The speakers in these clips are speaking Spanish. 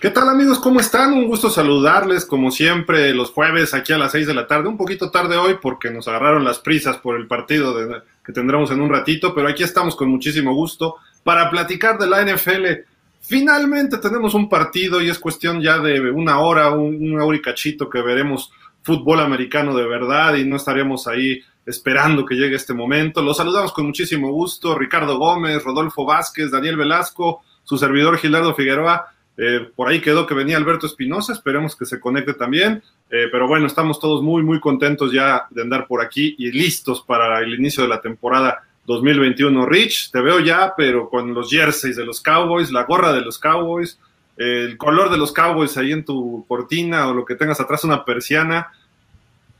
¿Qué tal amigos? ¿Cómo están? Un gusto saludarles como siempre los jueves aquí a las 6 de la tarde. Un poquito tarde hoy porque nos agarraron las prisas por el partido que tendremos en un ratito, pero aquí estamos con muchísimo gusto para platicar de la NFL. Finalmente tenemos un partido y es cuestión ya de una hora, un, un hora que veremos fútbol americano de verdad y no estaríamos ahí esperando que llegue este momento. Los saludamos con muchísimo gusto. Ricardo Gómez, Rodolfo Vázquez, Daniel Velasco, su servidor Gilardo Figueroa. Eh, por ahí quedó que venía Alberto Espinosa, esperemos que se conecte también. Eh, pero bueno, estamos todos muy, muy contentos ya de andar por aquí y listos para el inicio de la temporada 2021. Rich, te veo ya, pero con los jerseys de los Cowboys, la gorra de los Cowboys, el color de los Cowboys ahí en tu cortina o lo que tengas atrás, una persiana.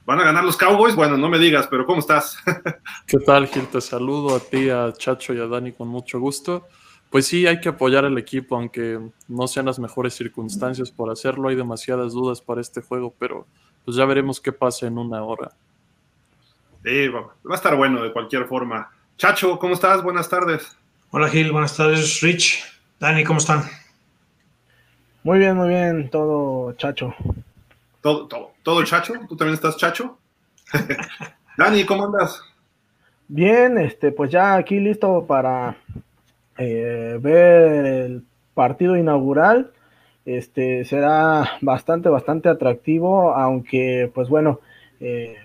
¿Van a ganar los Cowboys? Bueno, no me digas, pero ¿cómo estás? ¿Qué tal, Gil? Te saludo a ti, a Chacho y a Dani con mucho gusto. Pues sí, hay que apoyar al equipo, aunque no sean las mejores circunstancias por hacerlo. Hay demasiadas dudas para este juego, pero pues ya veremos qué pasa en una hora. Sí, va a estar bueno de cualquier forma. Chacho, ¿cómo estás? Buenas tardes. Hola Gil, buenas tardes. Rich, Dani, ¿cómo están? Muy bien, muy bien, todo chacho. ¿Todo, todo, todo chacho? ¿Tú también estás chacho? Dani, ¿cómo andas? Bien, este, pues ya aquí listo para eh, ver el partido inaugural. Este será bastante, bastante atractivo, aunque, pues bueno, eh,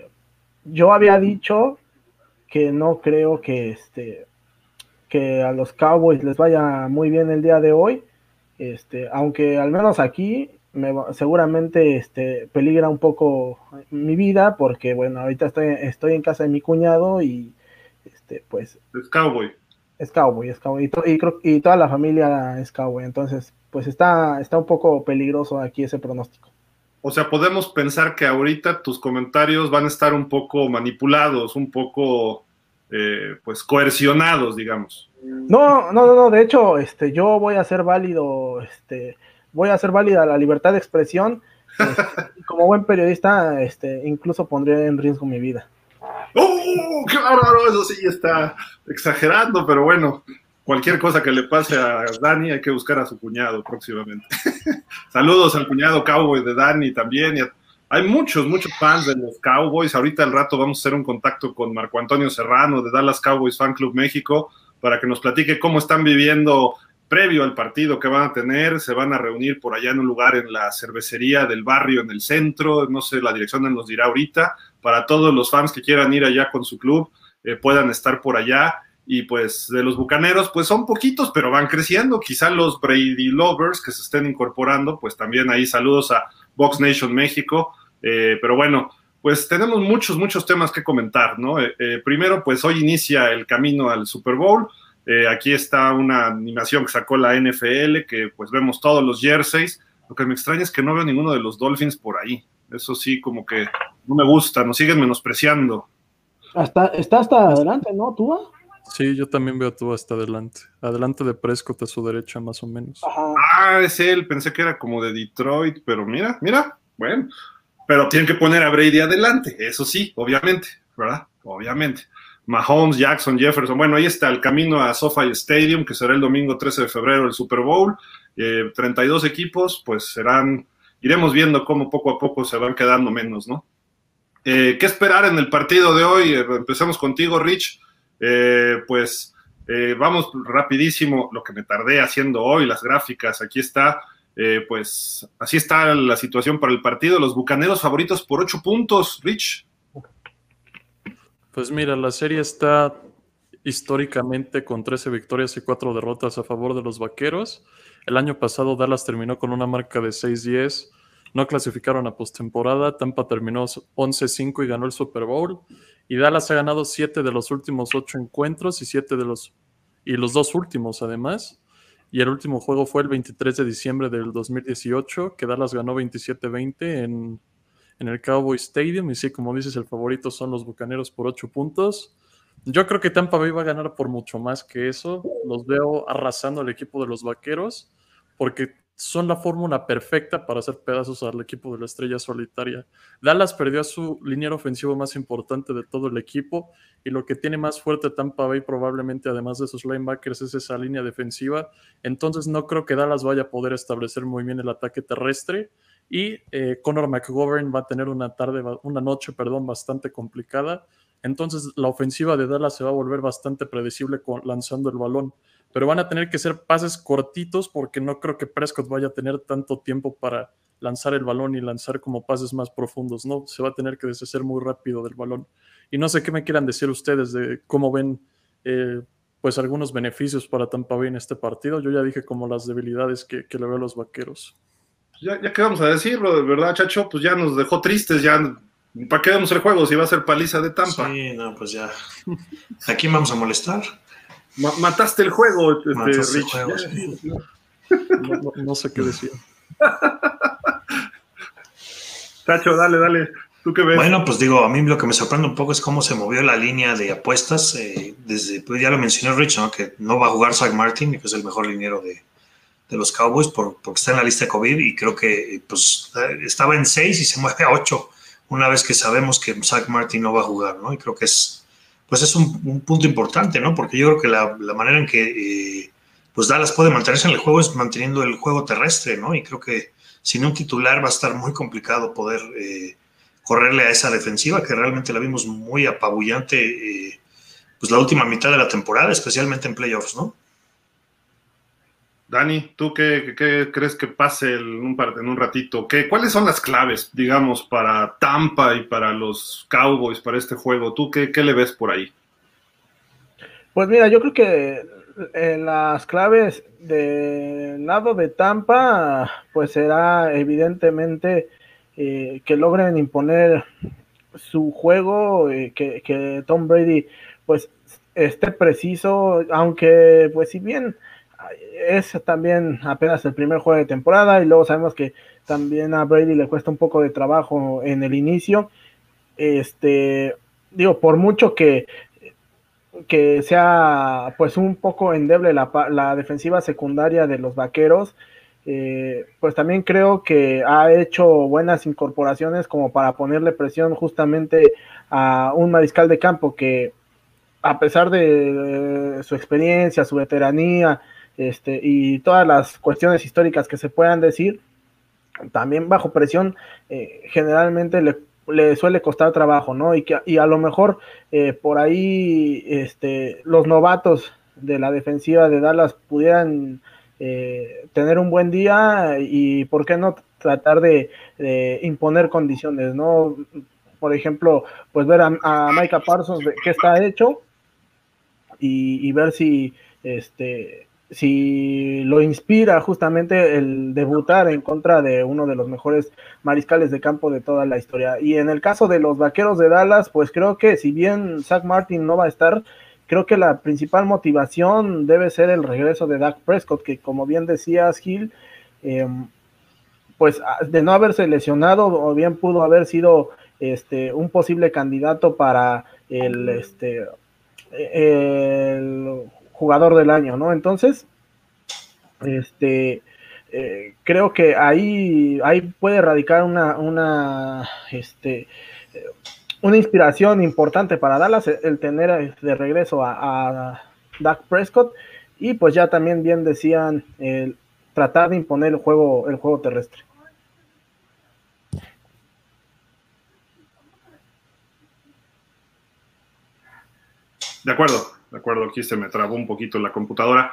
yo había dicho que no creo que este que a los Cowboys les vaya muy bien el día de hoy. Este, aunque al menos aquí me, seguramente este, peligra un poco mi vida, porque bueno, ahorita estoy, estoy en casa de mi cuñado y este, pues. Es cowboy es cowboy, es cowboy. Y, y, toda la familia es cowboy. Entonces, pues está, está un poco peligroso aquí ese pronóstico. O sea, podemos pensar que ahorita tus comentarios van a estar un poco manipulados, un poco, eh, pues, coercionados, digamos. No, no, no, no. De hecho, este, yo voy a ser válido, este, voy a ser válida la libertad de expresión. Este, como buen periodista, este, incluso pondría en riesgo mi vida. ¡Oh, qué bárbaro! Eso sí está exagerando, pero bueno, cualquier cosa que le pase a Dani hay que buscar a su cuñado próximamente. Saludos al cuñado cowboy de Dani también. hay muchos, muchos fans de los Cowboys. Ahorita al rato vamos a hacer un contacto con Marco Antonio Serrano de Dallas Cowboys Fan Club México para que nos platique cómo están viviendo previo al partido que van a tener. Se van a reunir por allá en un lugar en la cervecería del barrio, en el centro. No sé, la dirección nos dirá ahorita para todos los fans que quieran ir allá con su club, eh, puedan estar por allá. Y pues de los Bucaneros, pues son poquitos, pero van creciendo. Quizá los Brady Lovers que se estén incorporando, pues también ahí saludos a Box Nation México. Eh, pero bueno, pues tenemos muchos, muchos temas que comentar, ¿no? Eh, primero, pues hoy inicia el camino al Super Bowl. aquí está una animación que sacó la NFL, que pues vemos todos los jerseys. Lo que me extraña es que no veo ninguno de los Dolphins por ahí. Eso sí, como que no me gusta, nos siguen menospreciando. Hasta, está hasta adelante, ¿no, Tua? Sí, yo también veo a Tua hasta adelante. Adelante de Prescott a su derecha, más o menos. Ah, es él, pensé que era como de Detroit, pero mira, mira, bueno. Pero tienen que poner a Brady adelante, eso sí, obviamente, ¿verdad? Obviamente. Mahomes, Jackson, Jefferson. Bueno, ahí está el camino a SoFi Stadium, que será el domingo 13 de febrero el Super Bowl. 32 eh, equipos, pues serán iremos viendo cómo poco a poco se van quedando menos, ¿no? Eh, ¿Qué esperar en el partido de hoy? Eh, empezamos contigo, Rich. Eh, pues vamos rapidísimo, lo que me tardé haciendo hoy, las gráficas, aquí está. pues así está la situación para el partido. Los Bucaneros favoritos por ocho puntos, Rich. Pues mira, la serie está históricamente con 13 victorias y 4 derrotas a favor de los Vaqueros. El año pasado Dallas terminó con una marca de 6-10, no clasificaron a postemporada, Tampa terminó 11-5 y ganó el Super Bowl, y Dallas ha ganado 7 de los últimos 8 encuentros y 7 de los y los dos últimos además. Y el último juego fue el 23 de diciembre del 2018, que Dallas ganó 27-20 en, en el Cowboy Stadium. Y sí, como dices, el favorito son los Bucaneros por 8 puntos. Yo creo que Tampa Bay va a ganar por mucho más que eso. Los veo arrasando al equipo de los Vaqueros, porque son la fórmula perfecta para hacer pedazos al equipo de la estrella solitaria. Dallas perdió a su línea ofensivo más importante de todo el equipo y lo que tiene más fuerte Tampa Bay probablemente además de sus linebackers es esa línea defensiva. Entonces no creo que Dallas vaya a poder establecer muy bien el ataque terrestre y eh, McGovern va a tener una tarde, una noche, perdón, bastante complicada. Entonces la ofensiva de Dallas se va a volver bastante predecible lanzando el balón pero van a tener que ser pases cortitos porque no creo que Prescott vaya a tener tanto tiempo para lanzar el balón y lanzar como pases más profundos, ¿no? Se va a tener que deshacer muy rápido del balón. Y no sé qué me quieran decir ustedes de cómo ven, eh, pues, algunos beneficios para Tampa Bay en este partido. Yo ya dije como las debilidades que, le veo a los vaqueros. Ya, ya que vamos a decirlo, de verdad, Chacho, pues ya nos dejó tristes, ya ¿Para qué vemos el juego si va a ser paliza de Tampa? Sí, no, pues ya. ¿A quién vamos a molestar? mataste el juego, este, Rich. no, sé qué decir. Tacho, dale, dale. ¿Tú qué ves? Bueno, pues digo, a mí lo que me sorprende un poco es cómo se movió la línea de apuestas. Eh, desde, pues ya lo mencionó Rich, ¿no? que no va a jugar Zach Martin, que es el mejor liniero de, los Cowboys, por, porque está en la lista de COVID y creo que pues estaba en 6 y se mueve a 8 una vez que sabemos que Zach Martin no va a jugar, ¿no? Y creo que es pues es un, punto importante, ¿no? Porque yo creo que la, manera en que eh, pues Dallas puede mantenerse en el juego es manteniendo el juego terrestre, ¿no? Y creo que sin un titular va a estar muy complicado poder eh, correrle a esa defensiva que realmente la vimos muy apabullante eh, pues la última mitad de la temporada, especialmente en playoffs, ¿no? Dani, ¿tú qué, crees que pase en un, ratito? ¿Qué, ¿Cuáles son las claves, digamos, para Tampa y para los Cowboys, para este juego? ¿Tú qué, le ves por ahí? Pues mira, yo creo que eh, las claves del lado de Tampa, pues será evidentemente eh, que logren imponer su juego, eh, que, que Tom Brady pues esté preciso, aunque pues si bien es también apenas el primer juego de temporada y luego sabemos que también a Brady le cuesta un poco de trabajo en el inicio. Este, digo, por mucho que, que sea pues un poco endeble la, la defensiva secundaria de los vaqueros, eh, pues también creo que ha hecho buenas incorporaciones como para ponerle presión justamente a un mariscal de campo que a pesar de su experiencia, su veteranía, este, y todas las cuestiones históricas que se puedan decir, también bajo presión eh, generalmente le, suele costar trabajo, ¿no? Y, que, y a lo mejor eh, por ahí este, los novatos de la defensiva de Dallas pudieran eh, tener un buen día y, ¿por qué no tratar de, imponer condiciones, ¿no? Por ejemplo, pues ver a, a Micah Parsons qué está hecho y ver si este si lo inspira justamente el debutar en contra de uno de los mejores mariscales de campo de toda la historia. Y en el caso de los Vaqueros de Dallas, pues creo que si bien Zach Martin no va a estar, creo que la principal motivación debe ser el regreso de Dak Prescott, que como bien decías, Gil, em, pues de no haberse lesionado o bien pudo haber sido este, un posible candidato para el, este, el jugador del año, ¿no? Entonces, este, eh, creo que ahí, ahí puede radicar una, una, este, una inspiración importante para Dallas el tener de regreso a, a Dak Prescott y pues ya también bien decían el tratar de imponer el juego, el juego terrestre. De acuerdo de acuerdo, aquí se me trabó un poquito la computadora.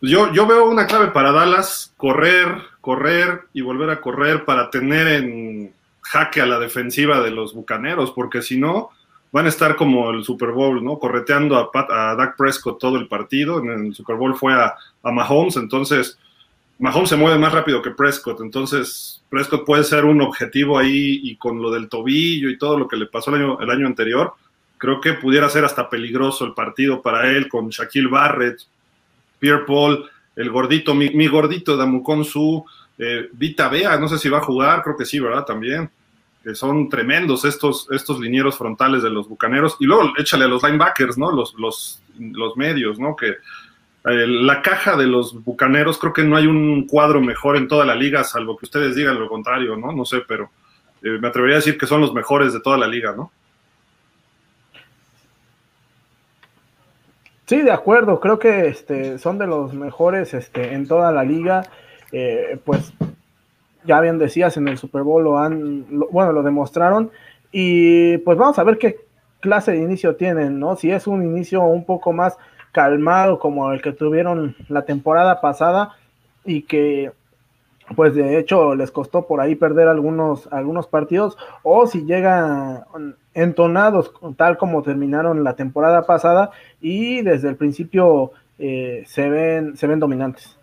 Yo, yo veo una clave para Dallas, correr, correr y volver a correr para tener en jaque a la defensiva de los Bucaneros, porque si no, van a estar como el Super Bowl, ¿no? Correteando a, Pat, Dak Prescott todo el partido. En el Super Bowl fue a, a, Mahomes, entonces Mahomes se mueve más rápido que Prescott, entonces Prescott puede ser un objetivo ahí y con lo del tobillo y todo lo que le pasó el año, el año anterior, Creo que pudiera ser hasta peligroso el partido para él con Shaquille Barrett, Pierre Paul, el gordito, mi, gordito Damucon Su, eh, Vita Bea, no sé si va a jugar, creo que sí, ¿verdad? También. Que son tremendos estos, estos linieros frontales de los bucaneros. Y luego échale a los linebackers, ¿no? Los, los, los medios, ¿no? Que eh, la caja de los bucaneros, creo que no hay un cuadro mejor en toda la liga, salvo que ustedes digan lo contrario, ¿no? No sé, pero eh, me atrevería a decir que son los mejores de toda la liga, ¿no? Sí, de acuerdo, creo que este, son de los mejores este, en toda la liga. Eh, pues ya bien decías, en el Super Bowl lo han, bueno, lo demostraron. Y pues vamos a ver qué clase de inicio tienen, ¿no? Si es un inicio un poco más calmado como el que tuvieron la temporada pasada y que pues de hecho les costó por ahí perder algunos, algunos partidos, o si llegan entonados tal como terminaron la temporada pasada y desde el principio eh, se, ven, se ven dominantes.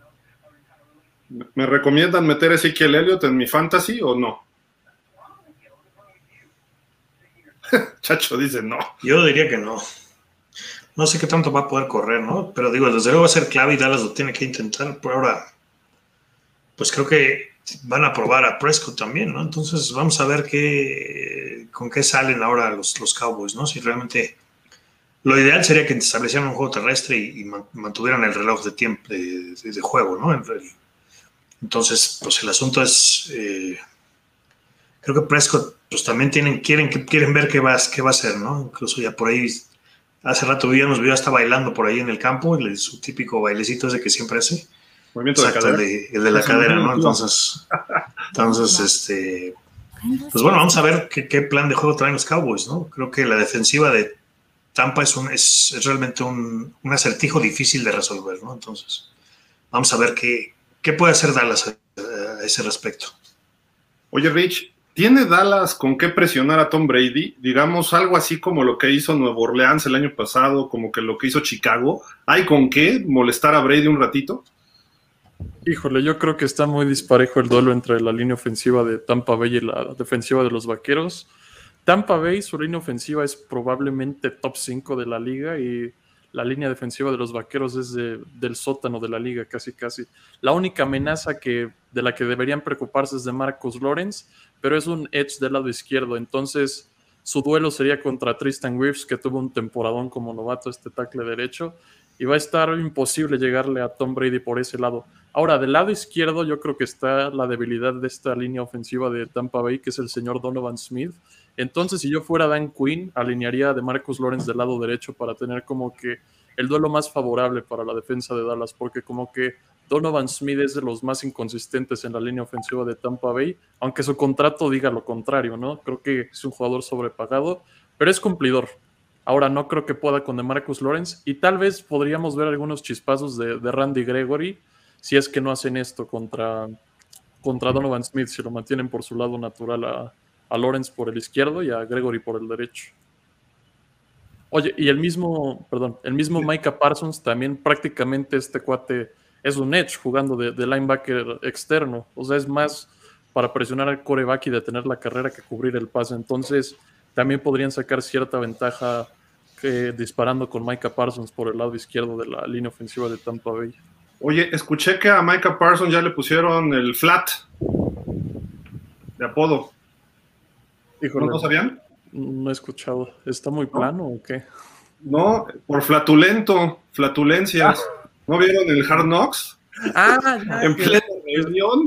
¿Me recomiendan meter a Ezequiel Elliott en mi fantasy o no? Chacho dice no. Yo diría que no. No sé qué tanto va a poder correr, ¿no? Pero digo, desde luego va a ser clave y Dallas lo tiene que intentar. Por ahora, pues creo que van a probar a Prescott también, ¿no? Entonces vamos a ver qué, con qué salen ahora los, los Cowboys, ¿no? Si realmente lo ideal sería que establecieran un juego terrestre y, mantuvieran el reloj de tiempo de, juego, ¿no? Entonces, pues el asunto es, eh, creo que Prescott, pues también tienen, quieren, quieren ver qué va, qué va a hacer, ¿no? Incluso ya por ahí, hace rato nos vio hasta bailando por ahí en el campo, su típico bailecito ese que siempre hace. Movimiento de cadera. El de, la cadera, ¿no? Entonces, entonces, este, pues bueno, vamos a ver qué, qué, plan de juego traen los Cowboys, ¿no? Creo que la defensiva de Tampa es, un, es, realmente un, un, acertijo difícil de resolver, ¿no? Entonces, vamos a ver qué, qué puede hacer Dallas a, a ese respecto. Oye, Rich, ¿tiene Dallas con qué presionar a Tom Brady? Digamos algo así como lo que hizo Nuevo Orleans el año pasado, como que lo que hizo Chicago. ¿Hay con qué molestar a Brady un ratito? Híjole, yo creo que está muy disparejo el duelo entre la línea ofensiva de Tampa Bay y la defensiva de los Vaqueros. Tampa Bay, su línea ofensiva es probablemente top 5 de la liga y la línea defensiva de los Vaqueros es del sótano de la liga, casi casi. La única amenaza que, de la que deberían preocuparse es de Marcus Lawrence, pero es un edge del lado izquierdo, entonces su duelo sería contra Tristan Wirfs, que tuvo un temporadón como novato este tackle derecho, y va a estar imposible llegarle a Tom Brady por ese lado. Ahora, del lado izquierdo yo creo que está la debilidad de esta línea ofensiva de Tampa Bay, que es el señor Donovan Smith. Entonces, si yo fuera Dan Quinn, alinearía de Marcus Lawrence del lado derecho para tener como que el duelo más favorable para la defensa de Dallas, porque como que Donovan Smith es de los más inconsistentes en la línea ofensiva de Tampa Bay, aunque su contrato diga lo contrario, ¿no? Creo que es un jugador sobrepagado, pero es cumplidor. Ahora no creo que pueda con DeMarcus Lawrence y tal vez podríamos ver algunos chispazos de, Randy Gregory si es que no hacen esto contra, contra Donovan Smith, si lo mantienen por su lado natural a, a Lawrence por el izquierdo y a Gregory por el derecho. Oye, y el mismo, perdón, el mismo Micah Parsons también prácticamente este cuate es un edge jugando de, de, linebacker externo. O sea, es más para presionar al coreback y detener la carrera que cubrir el pase. Entonces, también podrían sacar cierta ventaja que disparando con Micah Parsons por el lado izquierdo de la línea ofensiva de Tampa Bay. Oye, escuché que a Micah Parsons ya le pusieron el flat de apodo. ¿No lo sabían? No he escuchado. ¿Está muy plano o qué? No, por flatulento, flatulencias. Ah. ¿No vieron el Hard Knocks? Ah, en plena reunión.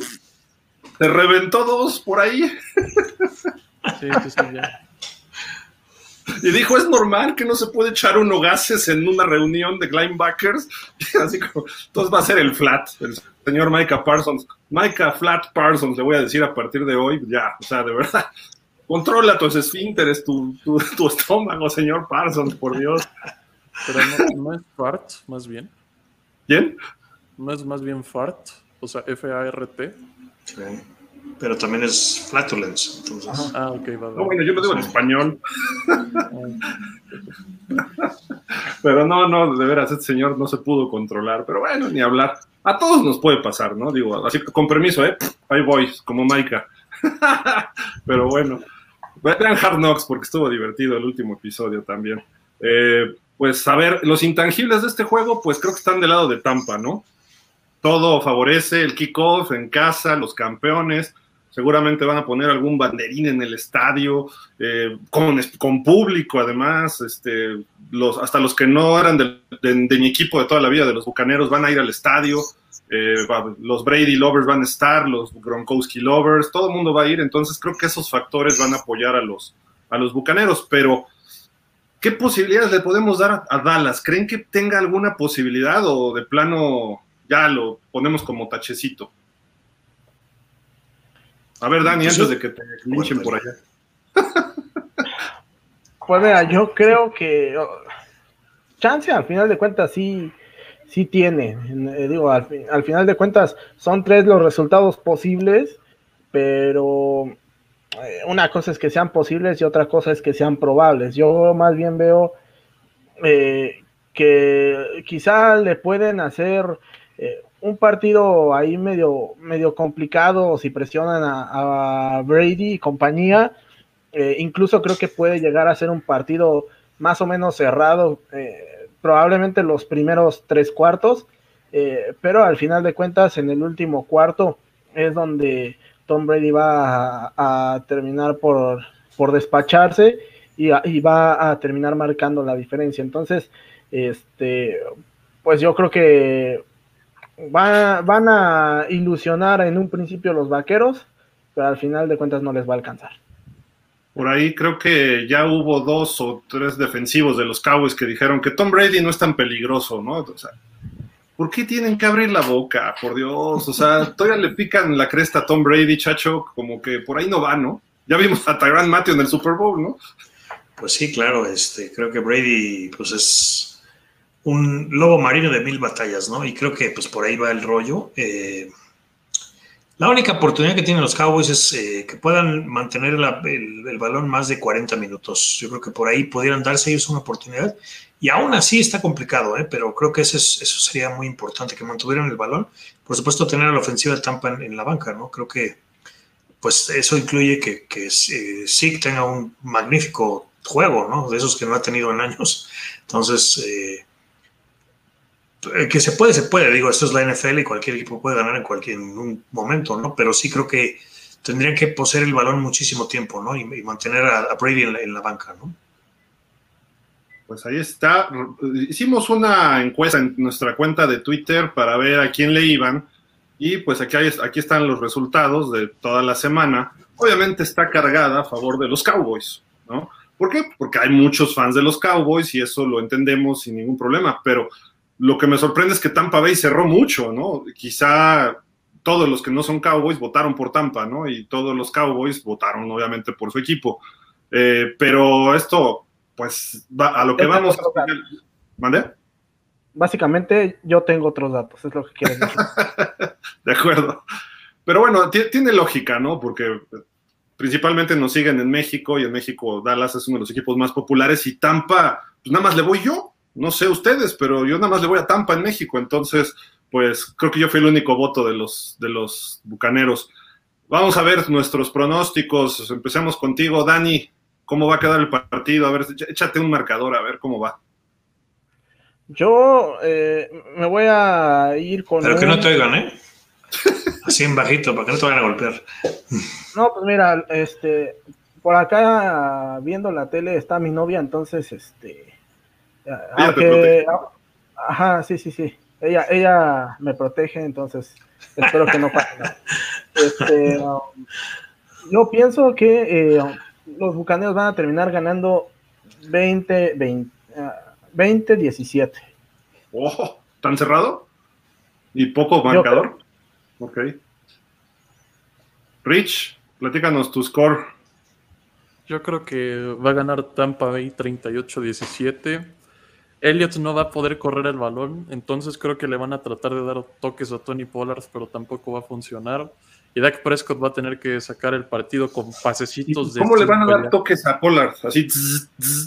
Se reventó dos por ahí. Sí, sí, sí, ya. Y dijo, es normal que no se puede echar uno gases en una reunión de linebackers. Así como, entonces va a ser el flat, el señor Micah Parsons. Micah Flat Parsons, le voy a decir a partir de hoy, ya, o sea, de verdad. Controla tus esfínteres, tu, tu, tu estómago, señor Parsons, por Dios. Pero no, es fart, más bien. ¿Quién? No es más bien fart, o sea, F-A-R-T. Sí pero también es flatulence. Entonces. Ah, ok, va, No, bueno, yo lo digo en español. pero no, no, de veras, este señor no se pudo controlar, pero bueno, ni hablar. A todos nos puede pasar, ¿no? Digo, así con permiso, ¿eh? Ahí voy, como Maika. pero bueno, vean Hard Knocks porque estuvo divertido el último episodio también. Eh, pues a ver, los intangibles de este juego, pues creo que están del lado de Tampa, ¿no? Todo favorece el kickoff en casa, los campeones. Seguramente van a poner algún banderín en el estadio, eh, con, con, público además, este, hasta los que no eran de, de, mi equipo de toda la vida, de los Bucaneros, van a ir al estadio, eh, los Brady Lovers van a estar, los Gronkowski Lovers, todo el mundo va a ir, entonces creo que esos factores van a apoyar a los, a los Bucaneros, pero ¿qué posibilidades le podemos dar a, a Dallas? ¿Creen que tenga alguna posibilidad o de plano ya lo ponemos como tachecito? A ver, Dani, antes de que te linchen por allá. Pues mira, yo creo que oh, chance al final de cuentas sí, sí tiene. Eh, digo, al, final de cuentas son tres los resultados posibles, pero eh, una cosa es que sean posibles y otra cosa es que sean probables. Yo más bien veo eh, que quizá le pueden hacer un partido ahí medio, medio complicado si presionan a, Brady y compañía. Eh, incluso creo que puede llegar a ser un partido más o menos cerrado, eh, probablemente los primeros tres cuartos, eh, pero al final de cuentas en el último cuarto es donde Tom Brady va a, terminar por, por despacharse y, y, va a terminar marcando la diferencia. Entonces, este, pues yo creo que van a ilusionar en un principio los vaqueros, pero al final de cuentas no les va a alcanzar. Por ahí creo que ya hubo dos o tres defensivos de los Cowboys que dijeron que Tom Brady no es tan peligroso, ¿no? O sea, ¿por qué tienen que abrir la boca? Por Dios, o sea, todavía le pican la cresta a Tom Brady, chacho, como que por ahí no va, ¿no? Ya vimos a Tyrann Matthew en el Super Bowl, ¿no? Pues sí, claro, este, creo que Brady, pues es un lobo marino de mil batallas, ¿no? Y creo que pues por ahí va el rollo. Eh, la única oportunidad que tienen los Cowboys es eh, que puedan mantener el, balón más de 40 minutos. Yo creo que por ahí pudieran darse ellos una oportunidad. Y aún así está complicado, ¿eh? pero creo que eso, eso sería muy importante, que mantuvieran el balón. Por supuesto, tener a la ofensiva de Tampa en, la banca, ¿no? Creo que pues eso incluye que, que eh, tenga un magnífico juego, ¿no? De esos que no ha tenido en años. Entonces, eh, que se puede, se puede. Digo, esto es la NFL y cualquier equipo puede ganar en cualquier momento, ¿no? Pero sí creo que tendrían que poseer el balón muchísimo tiempo, ¿no? Y, mantener a, Brady en la, banca, ¿no? Pues ahí está. Hicimos una encuesta en nuestra cuenta de Twitter para ver a quién le iban. Y pues aquí, aquí están los resultados de toda la semana. Obviamente está cargada a favor de los Cowboys, ¿no? ¿Por qué? Porque hay muchos fans de los Cowboys y eso lo entendemos sin ningún problema, pero lo que me sorprende es que Tampa Bay cerró mucho, ¿no? Quizá todos los que no son Cowboys votaron por Tampa, ¿no? Y todos los Cowboys votaron obviamente por su equipo. Eh, pero esto, pues, va a lo que vamos. ¿Mande? Básicamente, yo tengo otros datos, es lo que quiero decir. de acuerdo. Pero bueno, tiene lógica, ¿no? Porque principalmente nos siguen en México y en México Dallas es uno de los equipos más populares y Tampa, pues nada más le voy yo, no sé ustedes, pero yo nada más le voy a Tampa en México, entonces, pues creo que yo fui el único voto de los, de los bucaneros. Vamos a ver nuestros pronósticos. Empecemos contigo, Dani. ¿Cómo va a quedar el partido? A ver, échate un marcador, a ver cómo va. Yo eh, me voy a ir con. Pero que no te oigan, ¿eh? Así en bajito, para que no te vayan a golpear. No, pues mira, este, por acá viendo la tele está mi novia, entonces, este, aunque, ajá, sí, sí, sí. Ella, ella me protege, entonces espero que no pase nada. Este, um, yo pienso que eh, los bucaneros van a terminar ganando 20, 20, 17. Oh, ¿Tan cerrado? ¿Y poco marcador? Ok. Rich, platícanos tu score. Yo creo que va a ganar Tampa Bay 38-17. Elliot no va a poder correr el balón, entonces creo que le van a tratar de dar toques a Tony Pollard, pero tampoco va a funcionar. Y Dak Prescott va a tener que sacar el partido con pasecitos de. ¿Cómo le van a dar toques a Pollard? Así.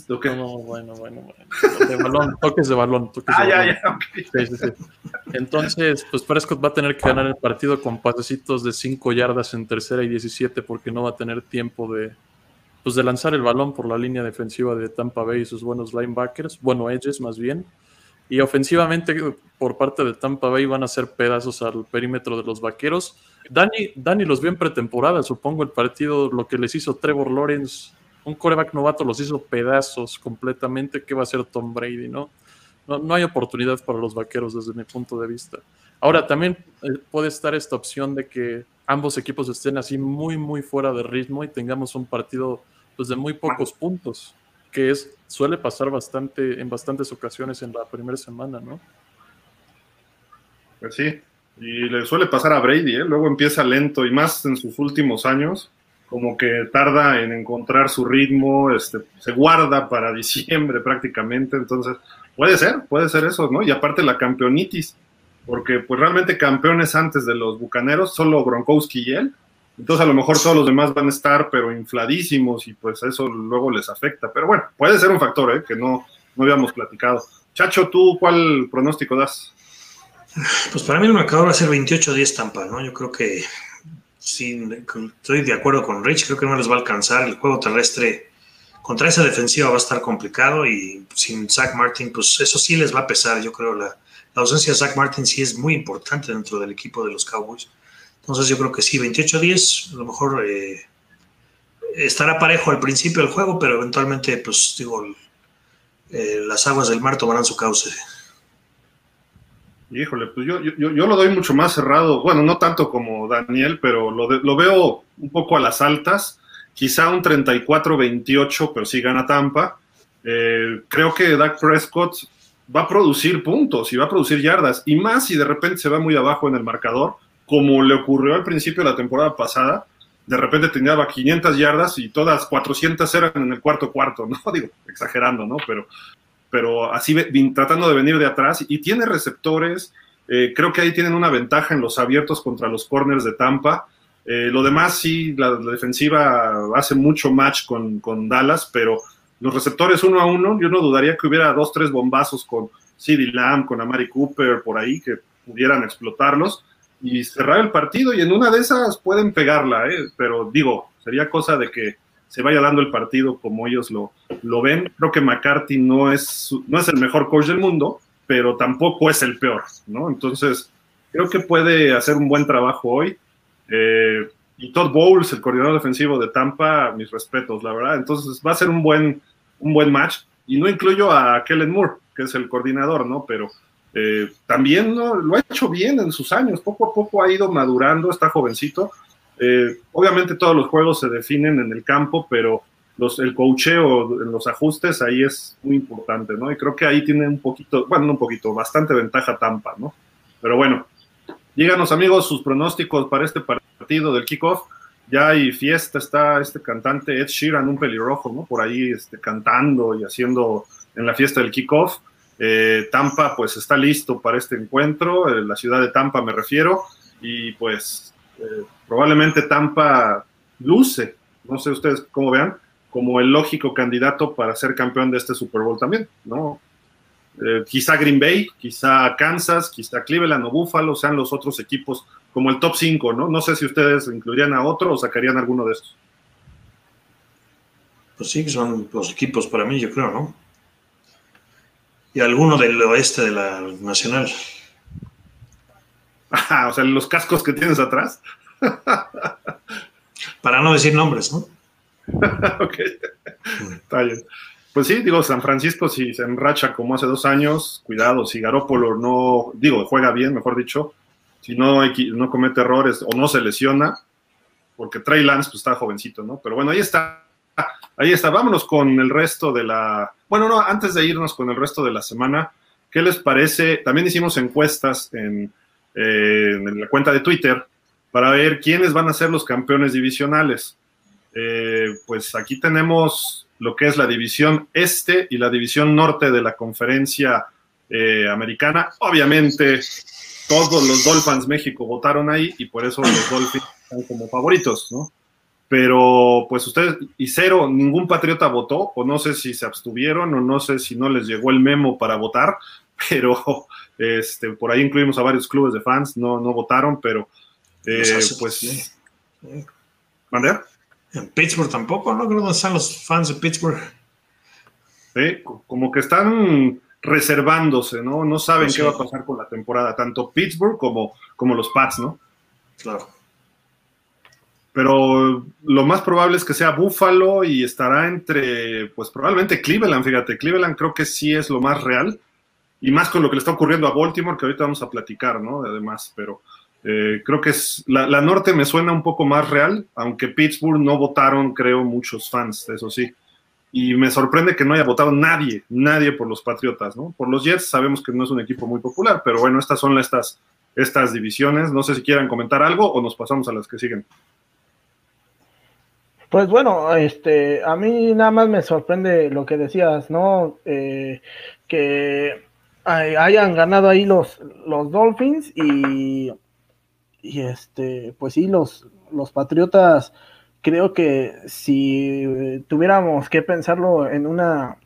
No, bueno, bueno, bueno. De balón, toques de balón. Toques ah, ya, ya. Sí, sí, sí. Entonces, pues Prescott va a tener que ganar el partido con pasecitos de 5 yardas en tercera y 17 porque no va a tener tiempo de, pues de lanzar el balón por la línea defensiva de Tampa Bay y sus buenos linebackers, bueno, edges más bien. Y ofensivamente, por parte de Tampa Bay, van a hacer pedazos al perímetro de los vaqueros. Dani, Dani los vio en pretemporada, supongo, el partido, lo que les hizo Trevor Lawrence, un coreback novato los hizo pedazos completamente. ¿Qué va a hacer Tom Brady, no? No, hay oportunidad para los vaqueros desde mi punto de vista. Ahora, también eh, puede estar esta opción de que ambos equipos estén así muy, muy fuera de ritmo y tengamos un partido pues, de muy pocos puntos, que es suele pasar bastante en bastantes ocasiones en la primera semana, ¿no? Pues sí, y le suele pasar a Brady, ¿eh? luego empieza lento y más en sus últimos años, como que tarda en encontrar su ritmo, este, se guarda para diciembre prácticamente, entonces puede ser, puede ser eso, ¿no? Y aparte la campeonitis, porque pues realmente campeones antes de los Bucaneros, solo Gronkowski y él, entonces a lo mejor todos los demás van a estar pero infladísimos y pues eso luego les afecta, pero bueno, puede ser un factor ¿eh? que no, no habíamos platicado. Chacho, ¿tú cuál pronóstico das? Pues para mí el marcador va a ser 28-10 Tampa, ¿no? Yo creo que sí, estoy de acuerdo con Rich, creo que no les va a alcanzar. El juego terrestre contra esa defensiva va a estar complicado y sin Zach Martin, pues eso sí les va a pesar. Yo creo la, la ausencia de Zach Martin sí es muy importante dentro del equipo de los Cowboys. Entonces yo creo que sí, 28-10, a lo mejor eh, estará parejo al principio del juego, pero eventualmente, pues digo, eh, las aguas del mar tomarán su cauce. Híjole, pues yo, yo, yo, lo doy mucho más cerrado. Bueno, no tanto como Daniel, pero lo, lo veo un poco a las altas. Quizá un 34-28, pero sí gana Tampa. Eh, creo que Dak Prescott va a producir puntos y va a producir yardas. Y más si de repente se va muy abajo en el marcador, como le ocurrió al principio de la temporada pasada. De repente tenía 500 yardas y todas 400 eran en el cuarto cuarto, ¿no? Digo, exagerando, ¿no? Pero pero así tratando de venir de atrás y tiene receptores. Eh, creo que ahí tienen una ventaja en los abiertos contra los corners de Tampa. Eh, lo demás sí, la, defensiva hace mucho match con, con, Dallas, pero los receptores uno a uno, yo no dudaría que hubiera dos, tres bombazos con CD Lamb, con Amari Cooper, por ahí, que pudieran explotarlos y cerrar el partido y en una de esas pueden pegarla, ¿eh? pero digo, sería cosa de que se vaya dando el partido como ellos lo, lo ven. Creo que McCarthy no es, no es el mejor coach del mundo, pero tampoco es el peor, ¿no? Entonces, creo que puede hacer un buen trabajo hoy. Eh, y Todd Bowles, el coordinador defensivo de Tampa, mis respetos, la verdad. Entonces, va a ser un buen, un buen match. Y no incluyo a Kellen Moore, que es el coordinador, ¿no? Pero eh, también ¿no? lo ha hecho bien en sus años. Poco a poco ha ido madurando, está jovencito eh, obviamente todos los juegos se definen en el campo, pero los, el cocheo en los ajustes ahí es muy importante, ¿no? Y creo que ahí tiene un poquito, bueno, no un poquito, bastante ventaja Tampa, ¿no? Pero bueno, díganos amigos sus pronósticos para este partido del kickoff. Ya hay fiesta, está este cantante Ed Sheeran, un pelirrojo, ¿no? Por ahí este, cantando y haciendo en la fiesta del kickoff. Eh, Tampa pues está listo para este encuentro, eh, la ciudad de Tampa me refiero, y pues eh, probablemente Tampa luce, no sé ustedes cómo vean, como el lógico candidato para ser campeón de este Super Bowl también, ¿no? Eh, quizá Green Bay, quizá Kansas, quizá Cleveland o Buffalo sean los otros equipos como el top 5, ¿no? No sé si ustedes incluirían a otro o sacarían alguno de estos. Pues sí, son los equipos para mí, yo creo, ¿no? Y alguno del oeste de la Nacional. o sea, los cascos que tienes atrás. Para no decir nombres, ¿no? ok. Está bien. Pues sí, digo, San Francisco si se enracha como hace dos años, cuidado, si Garópolo no, digo, juega bien, mejor dicho, si no, no comete errores o no se lesiona, porque Trey Lance pues, está jovencito, ¿no? Pero bueno, ahí está, ahí está, vámonos con el resto de la, bueno, no, antes de irnos con el resto de la semana, ¿qué les parece? También hicimos encuestas en eh, en la cuenta de Twitter para ver quiénes van a ser los campeones divisionales. Eh, pues aquí tenemos lo que es la división este y la división norte de la conferencia eh, americana. Obviamente, todos los Dolphins México votaron ahí y por eso los Dolphins están como favoritos, ¿no? Pero pues ustedes, y cero, ningún patriota votó, o no sé si se abstuvieron, o no sé si no les llegó el memo para votar, pero este, por ahí incluimos a varios clubes de fans, no, no votaron, pero eh, pues... ¿Mandé? En Pittsburgh tampoco, ¿no? Creo que están los fans de Pittsburgh. Sí, como que están reservándose, ¿no? No saben qué va a pasar con la temporada, tanto Pittsburgh como, como los Pats, ¿no? Claro. Pero lo más probable es que sea Buffalo y estará entre, pues probablemente Cleveland, fíjate, Cleveland creo que sí es lo más real, y más con lo que le está ocurriendo a Baltimore, que ahorita vamos a platicar, ¿no? Además, pero eh, creo que es, la, la, norte me suena un poco más real, aunque Pittsburgh no votaron, creo, muchos fans, eso sí. Y me sorprende que no haya votado nadie, nadie por los Patriotas, ¿no? Por los Jets sabemos que no es un equipo muy popular, pero bueno, estas son estas, estas divisiones. No sé si quieran comentar algo o nos pasamos a las que siguen. Pues bueno, este, a mí nada más me sorprende lo que decías, ¿no? Eh, que hayan ganado ahí los, los Dolphins y, y este, pues sí, los, los Patriotas, creo que si tuviéramos que pensarlo en una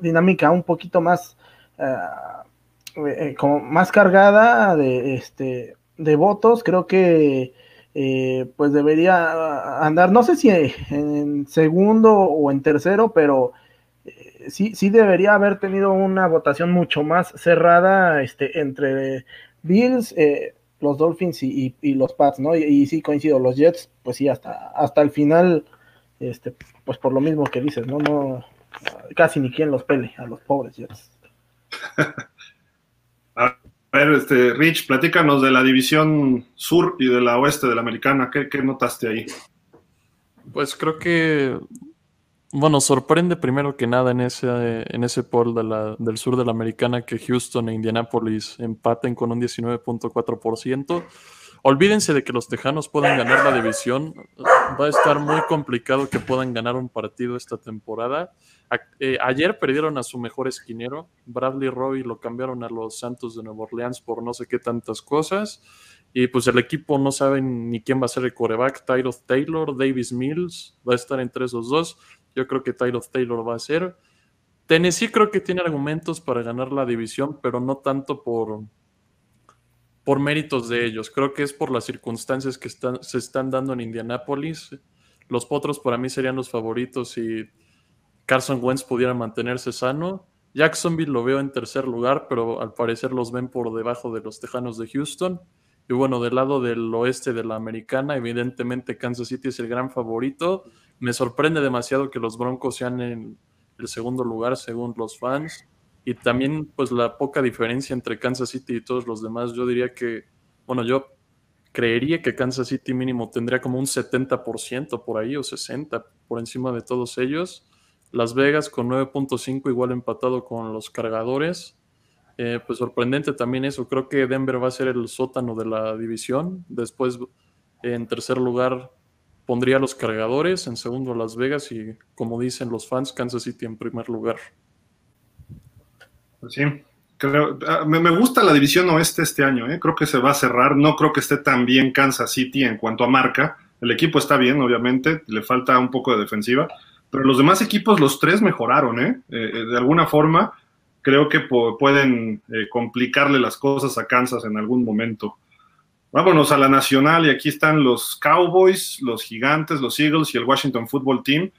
dinámica un poquito más, uh, como más cargada de, este, de votos, creo que eh, pues debería andar, no sé si en segundo o en tercero, pero eh, sí, sí debería haber tenido una votación mucho más cerrada este, entre Bills, eh, los Dolphins y, los Pats, ¿no? Y, sí coincido, los Jets, pues sí, hasta, hasta el final, este, pues por lo mismo que dices, ¿no? no casi ni quien los pele a los pobres Jets. A ver, este, Rich, platícanos de la división sur y de la oeste de la americana. ¿Qué, notaste ahí? Pues creo que, bueno, sorprende primero que nada en ese, en ese poll del sur de la americana que Houston e Indianapolis empaten con un 19.4%. Olvídense de que los Tejanos puedan ganar la división. Va a estar muy complicado que puedan ganar un partido esta temporada. Eh, ayer perdieron a su mejor esquinero. Bradley Roy lo cambiaron a los Santos de Nueva Orleans por no sé qué tantas cosas. Y pues el equipo no saben ni quién va a ser el coreback. Tyrod Taylor, Davis Mills, va a estar entre esos dos. Yo creo que Tyrod Taylor va a ser. Tennessee creo que tiene argumentos para ganar la división, pero no tanto por, por méritos de ellos. Creo que es por las circunstancias que están, se están dando en Indianápolis. Los Potros para mí serían los favoritos y Carson Wentz pudiera mantenerse sano. Jacksonville lo veo en tercer lugar, pero al parecer los ven por debajo de los Tejanos de Houston. Y bueno, del lado del oeste de la americana, evidentemente Kansas City es el gran favorito. Me sorprende demasiado que los Broncos sean en el segundo lugar según los fans. Y también pues la poca diferencia entre Kansas City y todos los demás. Yo diría que, bueno, yo creería que Kansas City mínimo tendría como un 70% por ahí o 60% por encima de todos ellos. Las Vegas con 9.5 igual empatado con los cargadores. Eh, pues sorprendente también eso. Creo que Denver va a ser el sótano de la división. Después, en tercer lugar, pondría los cargadores. En segundo, Las Vegas. Y como dicen los fans, Kansas City en primer lugar. Pues sí, ah, me, gusta la división oeste este año. ¿eh? Creo que se va a cerrar. No creo que esté tan bien Kansas City en cuanto a marca. El equipo está bien, obviamente. Le falta un poco de defensiva pero los demás equipos, los tres mejoraron, ¿eh? eh, eh de alguna forma, creo que pueden eh, complicarle las cosas a Kansas en algún momento. Vámonos a la nacional y aquí están los Cowboys, los Gigantes, los Eagles y el Washington Football Team.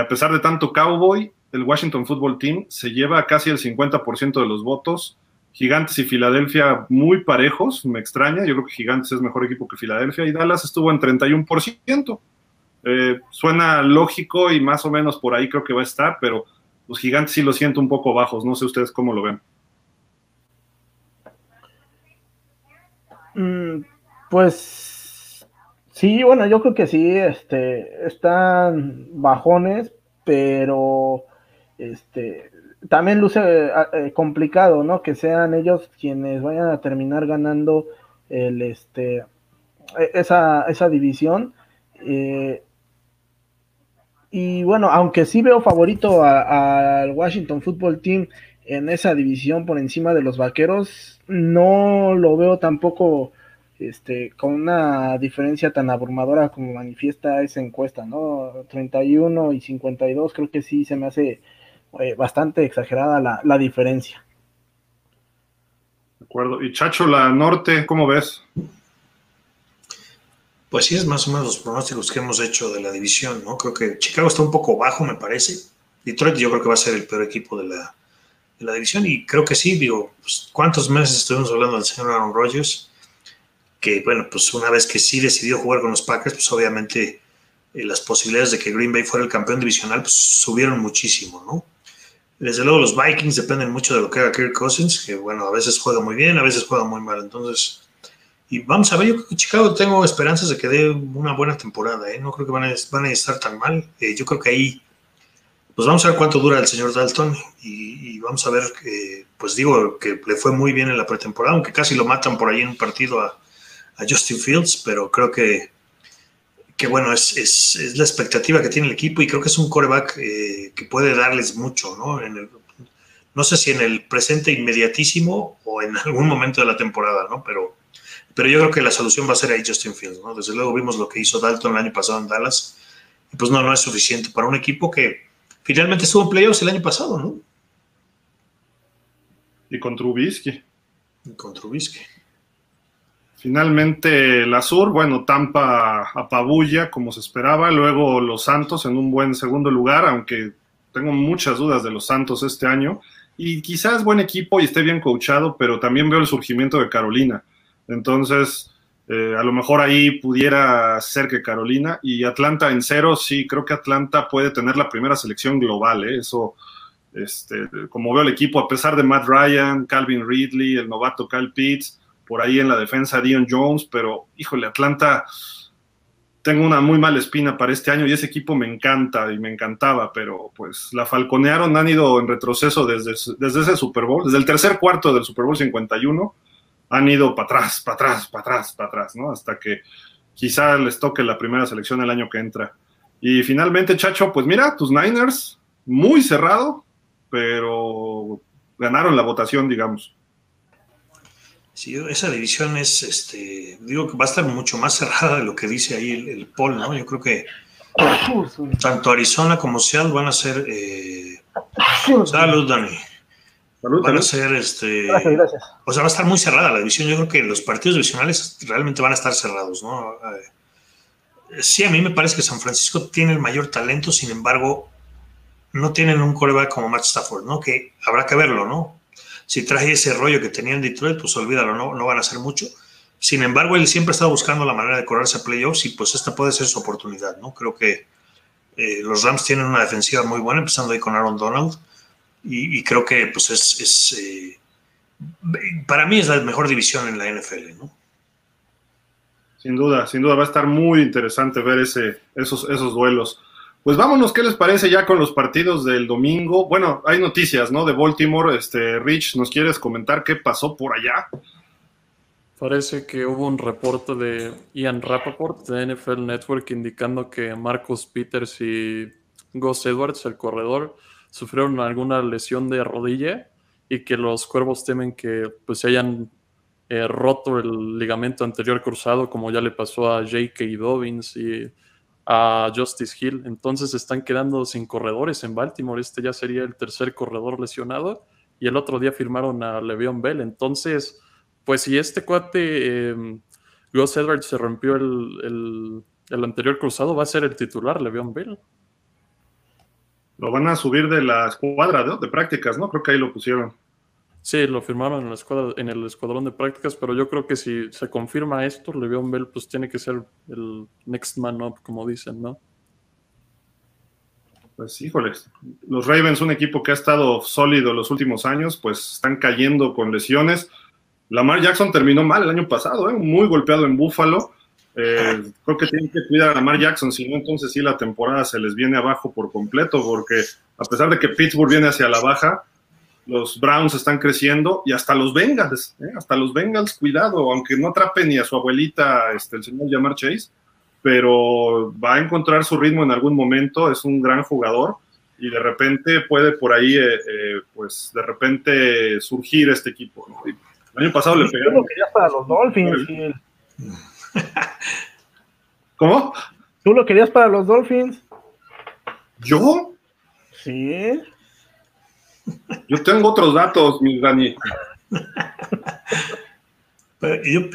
a pesar de tanto Cowboy, el Washington Football Team se lleva casi el 50% de los votos. Gigantes y Filadelfia muy parejos, me extraña. Yo creo que Gigantes es mejor equipo que Filadelfia y Dallas estuvo en 31%. Eh, suena lógico y más o menos por ahí creo que va a estar, pero los gigantes sí lo siento un poco bajos. No sé ustedes cómo lo ven. Mm, pues sí, bueno, yo creo que sí, este, están bajones, pero este, también luce eh, complicado, ¿no? Que sean ellos quienes vayan a terminar ganando el, este, e, esa, esa división. Eh, y bueno, aunque sí veo favorito al Washington Football Team en esa división por encima de los Vaqueros, no lo veo tampoco este, con una diferencia tan abrumadora como manifiesta esa encuesta, ¿no? 31 y 52, creo que sí se me hace eh, bastante exagerada la, la diferencia. De acuerdo. Y Chacho, la norte, ¿cómo ves? Pues sí, es más o menos los pronósticos que hemos hecho de la división, ¿no? Creo que Chicago está un poco bajo, me parece. Detroit yo creo que va a ser el peor equipo de la, división y creo que sí, digo, pues, ¿cuántos meses estuvimos hablando del señor Aaron Rodgers? Que bueno, pues una vez que sí decidió jugar con los Packers, pues obviamente eh, las posibilidades de que Green Bay fuera el campeón divisional pues, subieron muchísimo, ¿no? Desde luego los Vikings dependen mucho de lo que haga Kirk Cousins, que bueno, a veces juega muy bien, a veces juega muy mal, entonces... Y vamos a ver, yo creo que Chicago tengo esperanzas de que dé una buena temporada, ¿eh? No creo que van a, estar tan mal. Eh, yo creo que ahí pues vamos a ver cuánto dura el señor Dalton y, vamos a ver, que, pues digo que le fue muy bien en la pretemporada, aunque casi lo matan por ahí en un partido a, Justin Fields, pero creo que, que bueno, es, es, la expectativa que tiene el equipo y creo que es un coreback eh, que puede darles mucho, ¿no? En no sé si en el presente inmediatísimo o en algún momento de la temporada, ¿no? Pero, pero yo creo que la solución va a ser ahí Justin Fields, ¿no? Desde luego vimos lo que hizo Dalton el año pasado en Dallas y pues no, no es suficiente para un equipo que Finalmente estuvo en playoffs el año pasado, ¿no? Y con Trubisky. Y con Trubisky. Finalmente la Sur, bueno, Tampa apabulla como se esperaba, luego los Santos en un buen segundo lugar, aunque tengo muchas dudas de los Santos este año, y quizás buen equipo y esté bien coachado, pero también veo el surgimiento de Carolina. Entonces, eh, a lo mejor ahí pudiera ser que Carolina y Atlanta en cero, sí, creo que Atlanta puede tener la primera selección global, ¿eh? eso, este, como veo el equipo, a pesar de Matt Ryan, Calvin Ridley, el novato Kyle Pitts, por ahí en la defensa Dion Jones, pero híjole, Atlanta, tengo una muy mala espina para este año y ese equipo me encanta y me encantaba, pero pues la falconearon, han ido en retroceso desde, desde ese Super Bowl, desde el tercer cuarto del Super Bowl 51 han ido para atrás, para atrás, para atrás, para atrás, ¿no? Hasta que quizá les toque la primera selección el año que entra. Y finalmente, Chacho, pues mira, tus Niners, muy cerrado, pero ganaron la votación, digamos. Sí, esa división es, este, digo que va a estar mucho más cerrada de lo que dice ahí el, el poll, ¿no? Yo creo que tanto Arizona como Seattle van a ser... Eh... Salud, Dani van a ser, este, o sea, va a estar muy cerrada la división. Yo creo que los partidos divisionales realmente van a estar cerrados, ¿no? Eh, sí, a mí me parece que San Francisco tiene el mayor talento, sin embargo, no tienen un coreback como Matt Stafford, ¿no? Que habrá que verlo, ¿no? Si trae ese rollo que tenía en Detroit, pues olvídalo, no, no van a hacer mucho. Sin embargo, él siempre está buscando la manera de correrse a playoffs y pues esta puede ser su oportunidad, ¿no? Creo que eh, los Rams tienen una defensiva muy buena, empezando ahí con Aaron Donald y, creo que pues es, eh, para mí es la mejor división en la NFL, ¿no? Sin duda, sin duda va a estar muy interesante ver ese, esos, esos duelos. Pues vámonos, ¿qué les parece ya con los partidos del domingo? Bueno, hay noticias, ¿no? De Baltimore. Este, Rich, ¿nos quieres comentar qué pasó por allá? Parece que hubo un reporte de Ian Rappaport de NFL Network indicando que Marcus Peters y Gus Edwards, el corredor, sufrieron alguna lesión de rodilla y que los cuervos temen que pues se hayan eh, roto el ligamento anterior cruzado como ya le pasó a J.K. Dobbins y a Justice Hill. Entonces están quedando sin corredores en Baltimore. Este ya sería el tercer corredor lesionado y el otro día firmaron a Le'Veon Bell. Entonces, pues si este cuate, eh, Gus Edwards, se rompió el, el, el anterior cruzado, va a ser el titular Le'Veon Bell. Lo van a subir de la escuadra de, prácticas, ¿no? Creo que ahí lo pusieron. Sí, lo firmaron en, la escuadra, en el escuadrón de prácticas, pero yo creo que si se confirma esto, Le'Veon Bell pues tiene que ser el next man up, como dicen, ¿no? Pues híjoles, los Ravens, un equipo que ha estado sólido los últimos años, pues están cayendo con lesiones. Lamar Jackson terminó mal el año pasado, ¿eh? muy golpeado en Buffalo. Eh, creo que tienen que cuidar a Lamar Jackson, si no, entonces sí la temporada se les viene abajo por completo, porque a pesar de que Pittsburgh viene hacia la baja, los Browns están creciendo y hasta los Bengals, ¿eh? hasta los Bengals, cuidado, aunque no atrape ni a su abuelita, este, el señor Jamar Chase, pero va a encontrar su ritmo en algún momento, es un gran jugador y de repente puede por ahí, eh, pues de repente surgir este equipo. El año pasado le pegaron. para los Dolphins. ¿Cómo? ¿Tú lo querías para los Dolphins? ¿Yo? Sí. Yo tengo otros datos, mi Dani.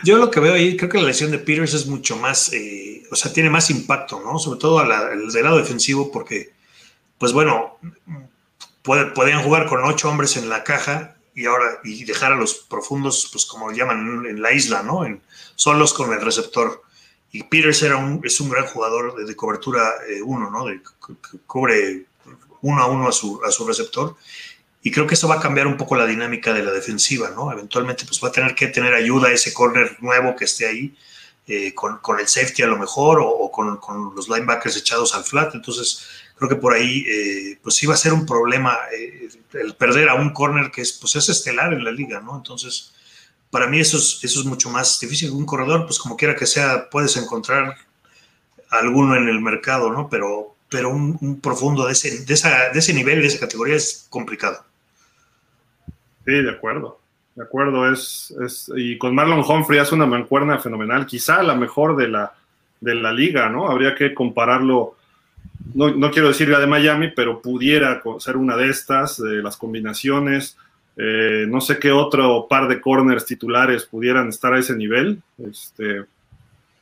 yo, lo que veo ahí, creo que la lesión de Peters es mucho más, eh, o sea, tiene más impacto, ¿no? Sobre todo del lado defensivo, porque, pues bueno, podían jugar con ocho hombres en la caja y ahora y dejar a los profundos, pues como llaman en la isla, ¿no? En, solos con el receptor. Y Peters era un, es un gran jugador de, cobertura eh, uno, ¿no? De, que cubre uno a uno a su, a su receptor. Y creo que eso va a cambiar un poco la dinámica de la defensiva, ¿no? Eventualmente, pues va a tener que tener ayuda a ese corner nuevo que esté ahí, eh, con, con, el safety a lo mejor, o, con, con, los linebackers echados al flat. Entonces, creo que por ahí, eh, pues sí va a ser un problema eh, el perder a un corner que es, pues es estelar en la liga, ¿no? Entonces, para mí eso es, eso es mucho más difícil. Un corredor, pues como quiera que sea, puedes encontrar alguno en el mercado, ¿no? Pero, pero un, profundo de ese, de, esa, de ese nivel, de esa categoría, es complicado. Sí, de acuerdo. De acuerdo, es, es, y con Marlon Humphrey hace una mancuerna fenomenal, quizá la mejor de la, de la liga, ¿no? Habría que compararlo, no, no quiero decir la de Miami, pero pudiera ser una de estas, de las combinaciones, eh, no sé qué otro par de corners titulares pudieran estar a ese nivel. Este,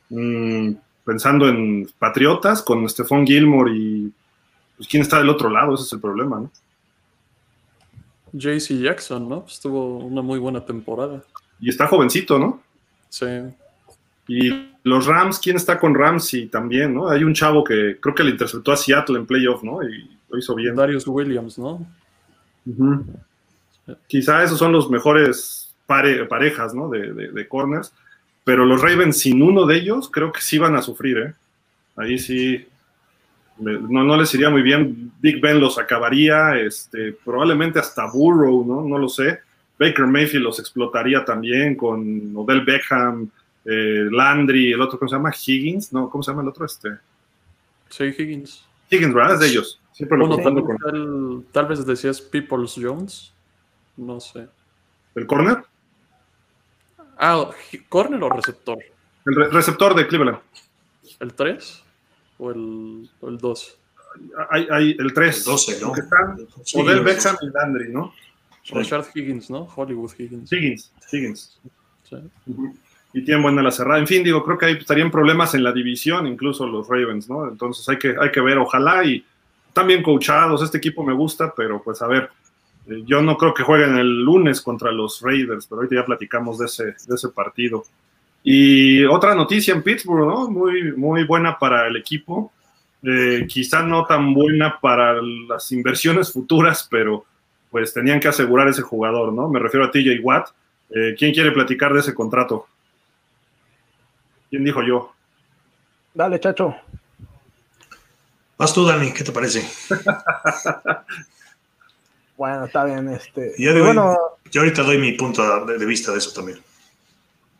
mm, pensando en Patriotas con Stephon Gilmore y pues, quién está del otro lado, ese es el problema, ¿no? JC Jackson, ¿no? Estuvo una muy buena temporada. Y está jovencito, ¿no? Sí. Y los Rams, ¿quién está con Ramsey también, no? Hay un chavo que creo que le interceptó a Seattle en playoff, ¿no? Y lo hizo bien. Darius Williams, ¿no? Quizá esos son los mejores parejas, ¿no? De, de, corners. Pero los Ravens, sin uno de ellos, creo que sí van a sufrir, ¿eh? Ahí sí, no, no les iría muy bien. Big Ben los acabaría, este, probablemente hasta Burrow, ¿no? No lo sé. Baker Mayfield los explotaría también con Odell Beckham, eh, Landry, el otro, ¿cómo se llama? Higgins, ¿no? ¿Cómo se llama el otro? Este. Sí, Higgins. Higgins, ¿verdad? Es de ellos. Siempre lo con... tal, vez decías Peoples Jones. No sé. ¿El corner? Ah, ¿corner o receptor? El receptor de Cleveland. ¿El 3 o el, 2? Hay, hay, el 3. El 12, ¿no? Odell Beckham y Landry, ¿no? Richard Higgins, ¿no? Hollywood Higgins. Higgins, Higgins. Sí. Y tienen buena la cerrada. En fin, digo, creo que ahí estarían problemas en la división, incluso los Ravens, ¿no? Entonces hay que, hay que ver, ojalá y también coachados. Este equipo me gusta, pero pues a ver, yo no creo que jueguen el lunes contra los Raiders, pero ahorita ya platicamos de ese, de ese partido. Y otra noticia en Pittsburgh, ¿no? Muy, muy buena para el equipo. Eh, quizá no tan buena para las inversiones futuras, pero pues tenían que asegurar ese jugador, ¿no? Me refiero a TJ Watt. Eh, ¿Quién quiere platicar de ese contrato? ¿Quién dijo yo? Dale, chacho. Vas tú, Dani, ¿qué te parece? Bueno, está bien. Este, yo, bueno, yo ahorita doy mi punto de, vista de eso también.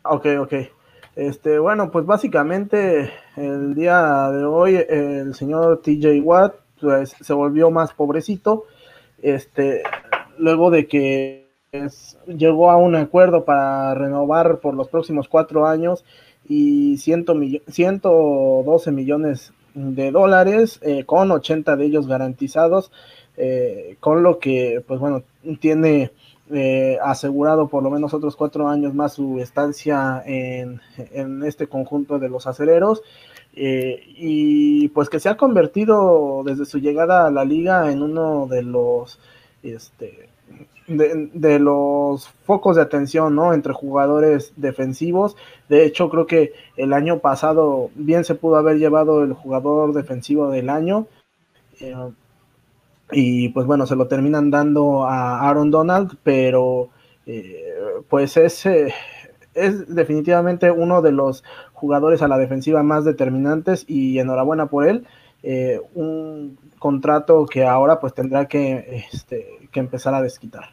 Ok, ok. Este, bueno, pues básicamente el día de hoy el señor TJ Watt pues, se volvió más pobrecito. Este, luego de que llegó a un acuerdo para renovar por los próximos cuatro años y 112 millones de dólares, eh, con 80 de ellos garantizados. Eh, con lo que, pues bueno, tiene eh, asegurado por lo menos otros cuatro años más su estancia en, este conjunto de los aceleros. Eh, y pues que se ha convertido desde su llegada a la liga en uno de los este, de, los focos de atención entre jugadores defensivos. De hecho, creo que el año pasado bien se pudo haber llevado el jugador defensivo del año y pues bueno, se lo terminan dando a Aaron Donald, pero eh, pues es, eh, es definitivamente uno de los jugadores a la defensiva más determinantes y enhorabuena por él. Eh, un contrato que ahora pues tendrá que, este, que empezar a desquitar.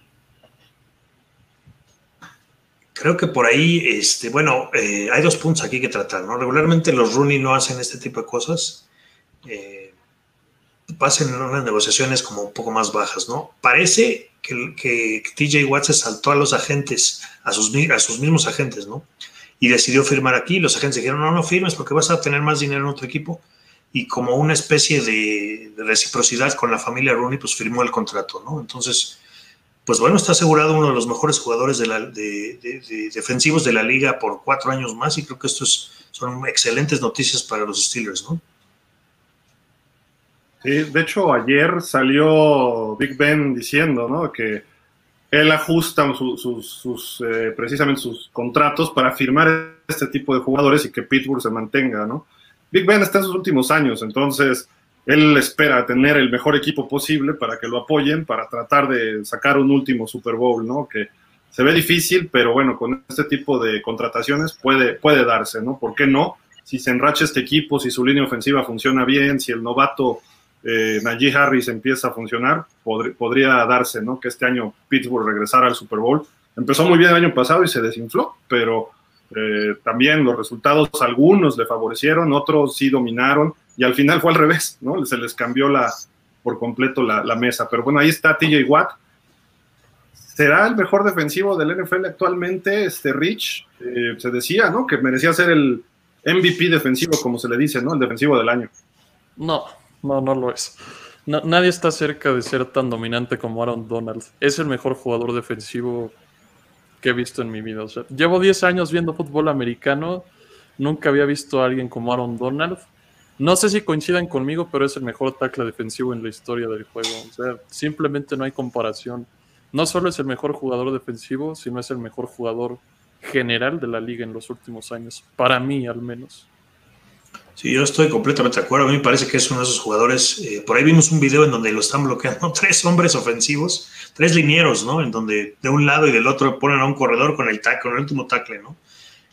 Creo que por ahí, este, bueno, hay dos puntos aquí que tratar, ¿no? Regularmente los Rooney no hacen este tipo de cosas pasen unas negociaciones como un poco más bajas, ¿no? Parece que, que TJ Watt se saltó a los agentes, a sus, a sus mismos agentes, ¿no? Y decidió firmar aquí. Los agentes dijeron, no, no firmes porque vas a tener más dinero en otro equipo. Y como una especie de, reciprocidad con la familia Rooney, pues firmó el contrato, ¿no? Entonces, pues bueno, está asegurado uno de los mejores jugadores de la, de, defensivos de la liga por cuatro años más y creo que esto son excelentes noticias para los Steelers, ¿no? De hecho, ayer salió Big Ben diciendo ¿no? que él ajusta eh, precisamente sus contratos para firmar este tipo de jugadores y que Pittsburgh se mantenga. ¿no? Big Ben está en sus últimos años, entonces él espera tener el mejor equipo posible para que lo apoyen, para tratar de sacar un último Super Bowl, ¿no? Que se ve difícil, pero bueno, con este tipo de contrataciones puede, puede darse, ¿no? ¿Por qué no? Si se enracha este equipo, si su línea ofensiva funciona bien, si el novato eh, Najee Harris empieza a funcionar, podría darse, ¿no? Que este año Pittsburgh regresara al Super Bowl. Empezó muy bien el año pasado y se desinfló, pero eh, también los resultados, algunos le favorecieron, otros sí dominaron y al final fue al revés, ¿no? Se les cambió la, por completo la, mesa. Pero bueno, ahí está TJ Watt. ¿Será el mejor defensivo del NFL actualmente, este Rich? Eh, se decía, ¿no? Que merecía ser el MVP defensivo, como se le dice, ¿no? El defensivo del año. No, no, no lo es. nadie está cerca de ser tan dominante como Aaron Donald. Es el mejor jugador defensivo que he visto en mi vida. O sea, llevo 10 años viendo fútbol americano. Nunca había visto a alguien como Aaron Donald no sé si coincidan conmigo, pero es el mejor tackle defensivo en la historia del juego. O sea, simplemente no hay comparación. No solo es el mejor jugador defensivo, sino es el mejor jugador general de la liga en los últimos años. Para mí, al menos. Sí, yo estoy completamente de acuerdo. A mí me parece que es uno de esos jugadores. Eh, por ahí vimos un video en donde lo están bloqueando tres hombres ofensivos, tres linieros, ¿no? En donde de un lado y del otro ponen a un corredor con el tackle, con el último tackle, ¿no?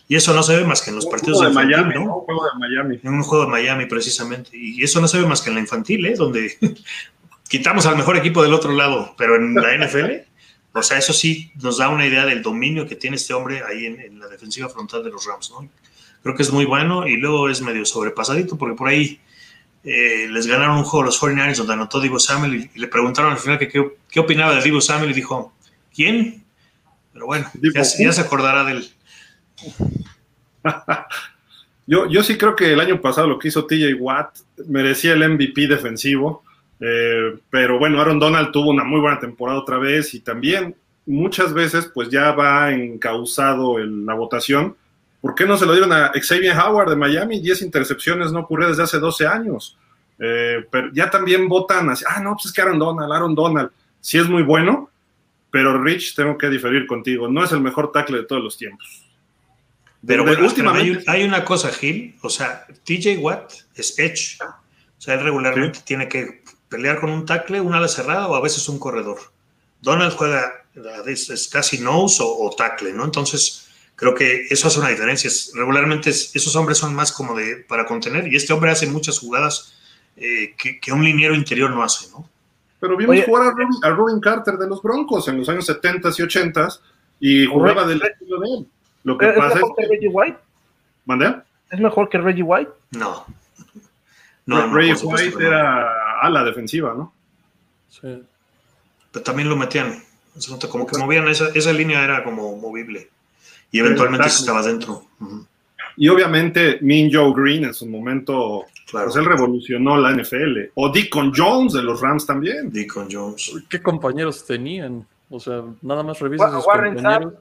Y eso no se ve más que en los partidos de, Miami, ¿no? Un juego de Miami. En un juego de Miami, precisamente. Y eso no se ve más que en la infantil, ¿eh? Donde quitamos al mejor equipo del otro lado, pero en la NFL, o sea, eso sí nos da una idea del dominio que tiene este hombre ahí en, la defensiva frontal de los Rams, ¿no? Creo que es muy bueno y luego es medio sobrepasadito porque por ahí eh, les ganaron un juego los 49ers donde anotó Divo Samuel y, le preguntaron al final que qué, opinaba de Divo Samuel y dijo, ¿quién? Pero bueno, ya, ya se acordará del yo, yo sí creo que el año pasado lo que hizo TJ Watt merecía el MVP defensivo, eh, pero bueno, Aaron Donald tuvo una muy buena temporada otra vez y también muchas veces pues ya va encausado en la votación. ¿Por qué no se lo dieron a Xavier Howard de Miami? 10 intercepciones no ocurrió desde hace 12 años. Eh, pero ya también votan así, ah, no, pues es que Aaron Donald, Aaron Donald, sí es muy bueno, pero Rich, tengo que diferir contigo, no es el mejor tackle de todos los tiempos. Pero bueno, últimamente... hay, una cosa, Gil, o sea, TJ Watt es Edge. O sea, él regularmente tiene que pelear con un tackle, una ala cerrada o a veces un corredor. Donald juega, es, casi nose o, tackle, ¿no? Entonces, creo que eso hace una diferencia. Regularmente esos hombres son más como de para contener y este hombre hace muchas jugadas eh, que, un liniero interior no hace, ¿no? Pero vimos jugar a Robin, Carter de los Broncos en los años 70 y 80 y jugaba del estilo de él. Lo que ¿Es mejor que Reggie White? ¿Mandé? ¿Es mejor que Reggie White? No. no, Reggie White era ala defensiva, ¿no? Sí. Pero también lo metían. Como que movían esa, esa línea, era como movible. Y eventualmente estaba dentro. Y obviamente, Min Joe Green en su momento, claro. pues él revolucionó la NFL. O Deacon Jones de los Rams también. Deacon Jones. ¿Qué compañeros tenían? O sea, nada más revisa sus compañeros.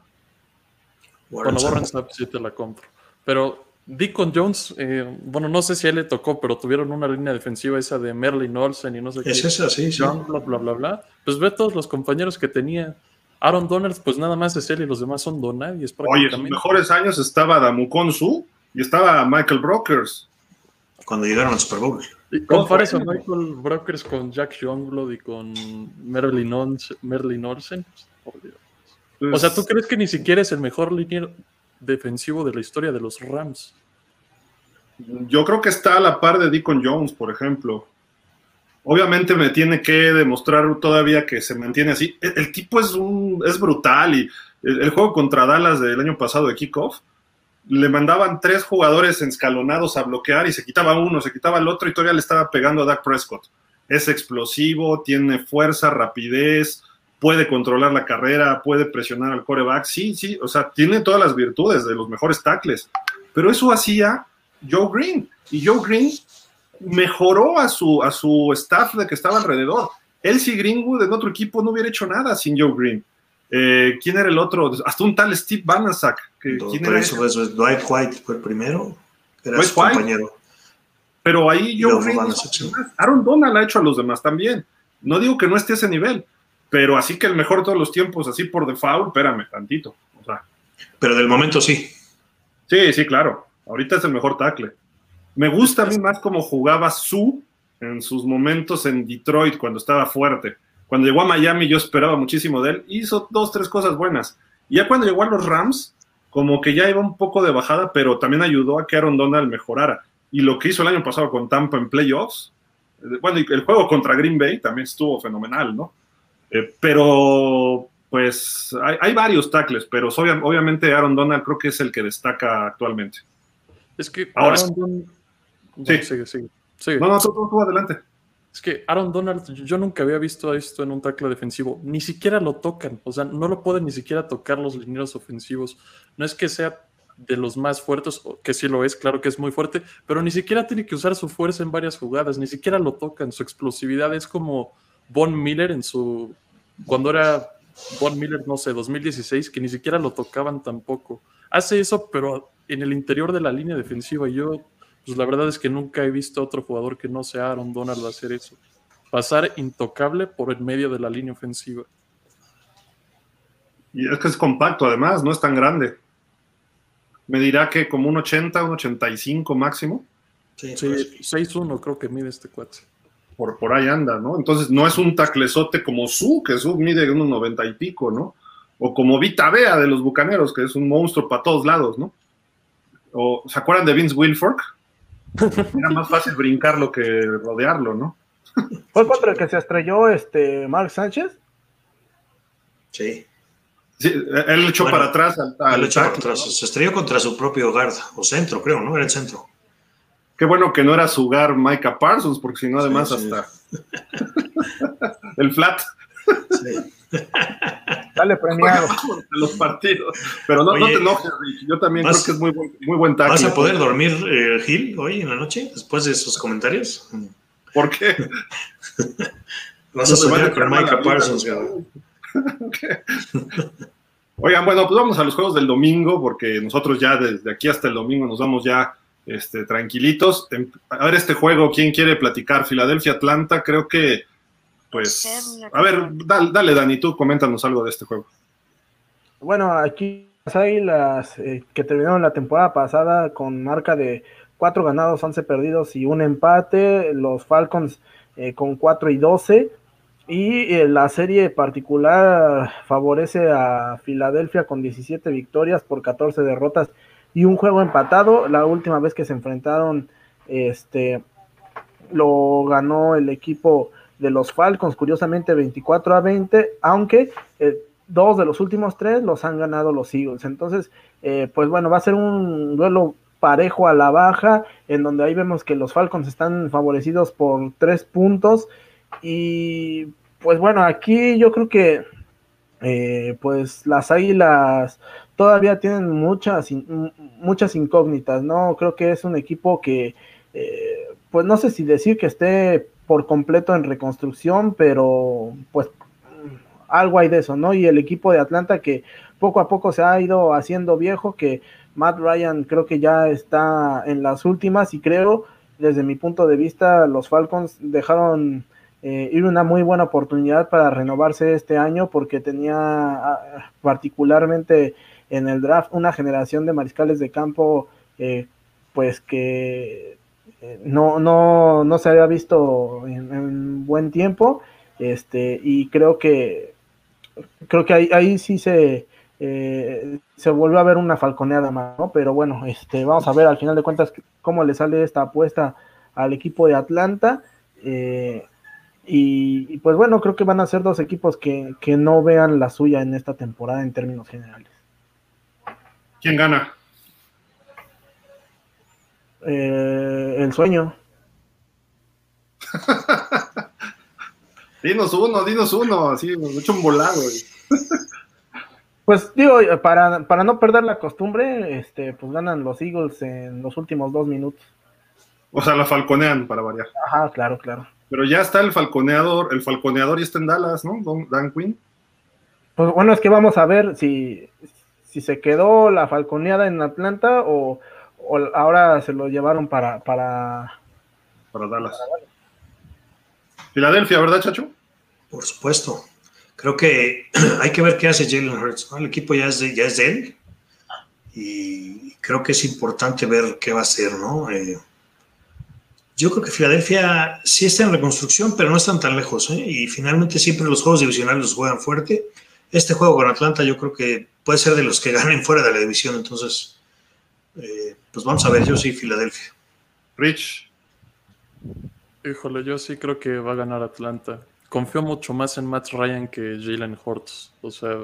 Bueno, Warren Sapp sí te la compro. Pero Deacon Jones, eh, bueno, no sé si a él le tocó, pero tuvieron una línea defensiva esa de Merlin Olsen y no sé qué. Es esa, sí, sí. Bla, bla, bla, bla. Pues ve todos los compañeros que tenía. Aaron Donald, pues nada más es él y los demás son Donadies. Oye, en sus mejores años estaba Damukon Su y estaba Michael Brokers. Cuando llegaron al Super Bowl. Compares a Michael Brokers con Jack Youngblood y con Merlin Olsen. Merlin Olsen. Dios o sea, ¿tú crees que ni siquiera es el mejor línea defensivo de la historia de los Rams? Yo creo que está a la par de Deacon Jones, por ejemplo. Obviamente me tiene que demostrar todavía que se mantiene así. El, tipo es, un, es brutal y el, juego contra Dallas del año pasado de kickoff, le mandaban tres jugadores escalonados a bloquear y se quitaba uno, se quitaba el otro y todavía le estaba pegando a Dak Prescott. Es explosivo, tiene fuerza, rapidez, puede controlar la carrera, puede presionar al coreback, sí, sí, o sea, tiene todas las virtudes de los mejores tackles, pero eso hacía Joe Green, y Joe Green mejoró a su, a su staff de que estaba alrededor. Elsie Greenwood en otro equipo no hubiera hecho nada sin Joe Green. Eh, ¿Quién era el otro? Hasta un tal Steve Que, ¿quién era eso, Dwight White fue el primero. Era su compañero. pero ahí yo... Aaron Donald ha hecho a los demás también. No digo que no esté a ese nivel, pero así que el mejor de todos los tiempos, así por default, espérame tantito. O sea. Pero del momento sí. Sí, sí, claro. Ahorita es el mejor tackle. Me gusta a mí más cómo jugaba Su en sus momentos en Detroit cuando estaba fuerte. Cuando llegó a Miami yo esperaba muchísimo de él. Hizo dos, tres cosas buenas. Y ya cuando llegó a los Rams, como que ya iba un poco de bajada, pero también ayudó a que Aaron Donald mejorara. Y lo que hizo el año pasado con Tampa en playoffs, eh, bueno, y el juego contra Green Bay también estuvo fenomenal, ¿no? Eh, pero, pues, hay, varios tackles, pero obviamente Aaron Donald creo que es el que destaca actualmente. Es que ahora. Aaron sí. sigue, sigue, No, no, tú, adelante. Es que Aaron Donald, yo nunca había visto esto en un tackle defensivo. Ni siquiera lo tocan. O sea, no lo pueden ni siquiera tocar los lineros ofensivos. No es que sea de los más fuertes, que sí lo es, claro que es muy fuerte, pero ni siquiera tiene que usar su fuerza en varias jugadas, ni siquiera lo tocan. Su explosividad es como Von Miller en su. Cuando era Von Miller, no sé, 2016, que ni siquiera lo tocaban tampoco. Hace eso, pero en el interior de la línea defensiva. Yo pues la verdad es que nunca he visto a otro jugador que no sea Aaron Donald hacer eso. Pasar intocable por el medio de la línea ofensiva. Y es que es compacto además, no es tan grande. Me dirá que como un 80, un 85 máximo. Sí, 6-1 pues. creo que mide este cuate. Por, por ahí anda, ¿no? Entonces no es un taclezote como Su, que Su mide unos 90 y pico, ¿no? O como Vita Bea de los Bucaneros, que es un monstruo para todos lados, ¿no? O, ¿Se acuerdan de Vince Wilfork? Era más fácil brincarlo que rodearlo, ¿no? ¿Fue contra el que se estrelló este Mark Sánchez? Sí. sí él echó para atrás. Al, echó para atrás. Se estrelló contra su propio guard, o centro, creo, ¿no? Era el centro. Qué bueno que no era su guard Micah Parsons, porque si no, además, hasta. el flat. Sí. Dale premiado. los partidos. Pero no, no te enojes, Rich. Yo también creo que es muy buen, muy buen ¿Vas a poder dormir, eh, Gil, hoy en la noche, después de esos comentarios? ¿Por qué? Vas a soñar con Micah Parsons, Oigan, bueno, pues vamos a los juegos del domingo, porque nosotros ya desde aquí hasta el domingo nos vamos ya este, tranquilitos. A ver este juego, ¿quién quiere platicar? Filadelfia-Atlanta, creo que pues, a ver, dale, Dani, tú coméntanos algo de este juego. Bueno, aquí las Águilas eh, que terminaron la temporada pasada con marca de cuatro ganados, 11 perdidos y un empate, los Falcons eh, con 4 y 12, y eh, la serie particular favorece a Filadelfia con 17 victorias por 14 derrotas y un juego empatado. La última vez que se enfrentaron, este, lo ganó el equipo de los Falcons, curiosamente 24 a 20, aunque eh, dos de los últimos tres los han ganado los Eagles. Entonces, eh, pues bueno, va a ser un duelo parejo a la baja, en donde ahí vemos que los Falcons están favorecidos por tres puntos. Y pues bueno, aquí yo creo que eh, pues las águilas todavía tienen muchas, muchas incógnitas, ¿no? Creo que es un equipo que, pues no sé si decir que esté por completo en reconstrucción, pero pues algo hay de eso, ¿no? Y el equipo de Atlanta que poco a poco se ha ido haciendo viejo, que Matt Ryan creo que ya está en las últimas y creo, desde mi punto de vista, los Falcons dejaron eh, ir una muy buena oportunidad para renovarse este año porque tenía ah, particularmente en el draft una generación de mariscales de campo eh, pues que no, no, no se había visto en, buen tiempo, este, y creo que creo que ahí, ahí sí se, eh, se volvió a ver una falconeada más, ¿no? Pero bueno, este, vamos a ver al final de cuentas cómo le sale esta apuesta al equipo de Atlanta. Eh, y, pues bueno, creo que van a ser dos equipos que, que no vean la suya en esta temporada en términos generales. ¿Quién gana? Eh, el sueño. dinos uno, dinos uno, así, me hecho un volado. Pues digo, para, no perder la costumbre, este, pues ganan los Eagles en los últimos dos minutos. O sea, la falconean para variar. Ajá, claro, claro. Pero ya está el falconeador, el falconeador y está en Dallas, ¿no? Dan Quinn. Pues bueno, es que vamos a ver si, si se quedó la falconeada en Atlanta o, ahora se lo llevaron para, para, para Dallas. Filadelfia, ¿verdad, Chacho? Por supuesto. Creo que hay que ver qué hace Jalen Hurts. El equipo ya es, de, ya es de él y creo que es importante ver qué va a hacer, ¿no? Eh, yo creo que Filadelfia sí está en reconstrucción, pero no están tan lejos. ¿eh? Y finalmente siempre los juegos divisionales los juegan fuerte. Este juego con Atlanta yo creo que puede ser de los que ganen fuera de la división. Entonces, eh, pues vamos a ver, yo sí, Filadelfia. Rich. Híjole, yo sí creo que va a ganar Atlanta. Confío mucho más en Matt Ryan que Jalen Hurts. O sea,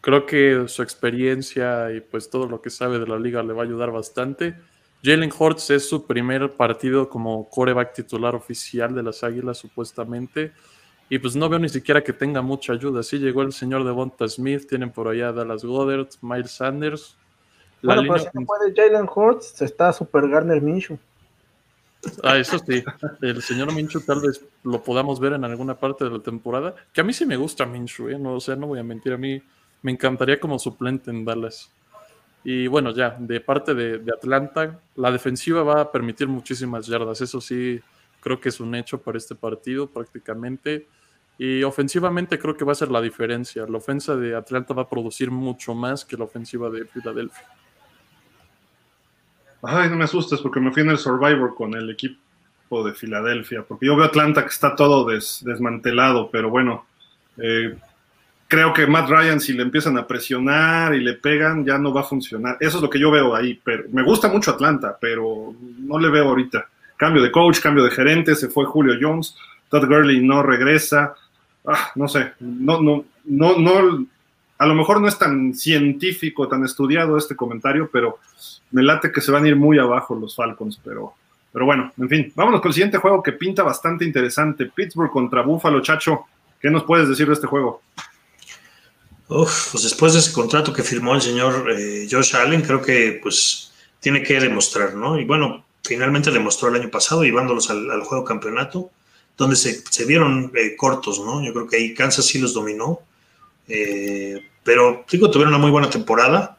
creo que su experiencia y pues todo lo que sabe de la liga le va a ayudar bastante. Jalen Hurts es su primer partido como coreback titular oficial de las Águilas, supuestamente. Y pues no veo ni siquiera que tenga mucha ayuda. Sí llegó el señor Devonta Smith, tienen por allá a Dallas Goddard, Miles Sanders. La bueno, pero si no puede Jalen Hurts, está Super Garner Minshew. Ah, eso sí. El señor Minshew tal vez lo podamos ver en alguna parte de la temporada. Que a mí sí me gusta Minshew, ¿eh? No, o sea, no voy a mentir. A mí me encantaría como suplente en Dallas. Y bueno, ya, de parte de, Atlanta, la defensiva va a permitir muchísimas yardas. Eso sí, creo que es un hecho para este partido prácticamente. Y ofensivamente creo que va a ser la diferencia. La ofensa de Atlanta va a producir mucho más que la ofensiva de Filadelfia. Ay, no me asustes porque me fui en el Survivor con el equipo de Filadelfia, porque yo veo Atlanta que está todo desmantelado, pero bueno, eh, creo que Matt Ryan, si le empiezan a presionar y le pegan, ya no va a funcionar. Eso es lo que yo veo ahí. Pero me gusta mucho Atlanta, pero no le veo ahorita. Cambio de coach, cambio de gerente, se fue Julio Jones, Todd Gurley no regresa. Ah, no sé, no, no, no, no, a lo mejor no es tan científico, tan estudiado este comentario, pero me late que se van a ir muy abajo los Falcons, pero, pero bueno, en fin, vámonos con el siguiente juego que pinta bastante interesante. Pittsburgh contra Buffalo, Chacho. ¿Qué nos puedes decir de este juego? Uf, pues después de ese contrato que firmó el señor eh, Josh Allen, creo que pues tiene que demostrar, ¿no? Y bueno, finalmente demostró el año pasado llevándolos al, juego campeonato, donde se, vieron eh, cortos, ¿no? Yo creo que ahí Kansas sí los dominó, eh, pero digo, tuvieron una muy buena temporada.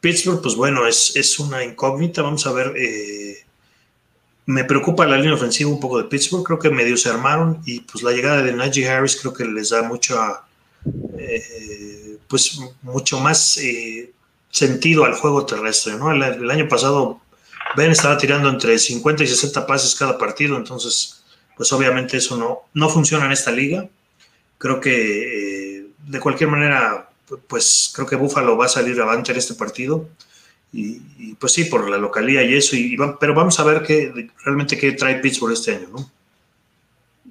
Pittsburgh, pues bueno, es, es una incógnita, vamos a ver. me preocupa la línea ofensiva un poco de Pittsburgh, creo que medio se armaron y pues la llegada de Najee Harris creo que les da eh, pues mucho más eh, sentido al juego terrestre. ¿no? El, año pasado Ben estaba tirando entre 50 y 60 pases cada partido, entonces pues obviamente eso no, no funciona en esta liga. Creo que eh, de cualquier manera, pues creo que Buffalo va a salir avante en este partido. Y, pues sí, por la localía y eso, y, pero vamos a ver qué, realmente qué trae Pittsburgh este año, ¿no?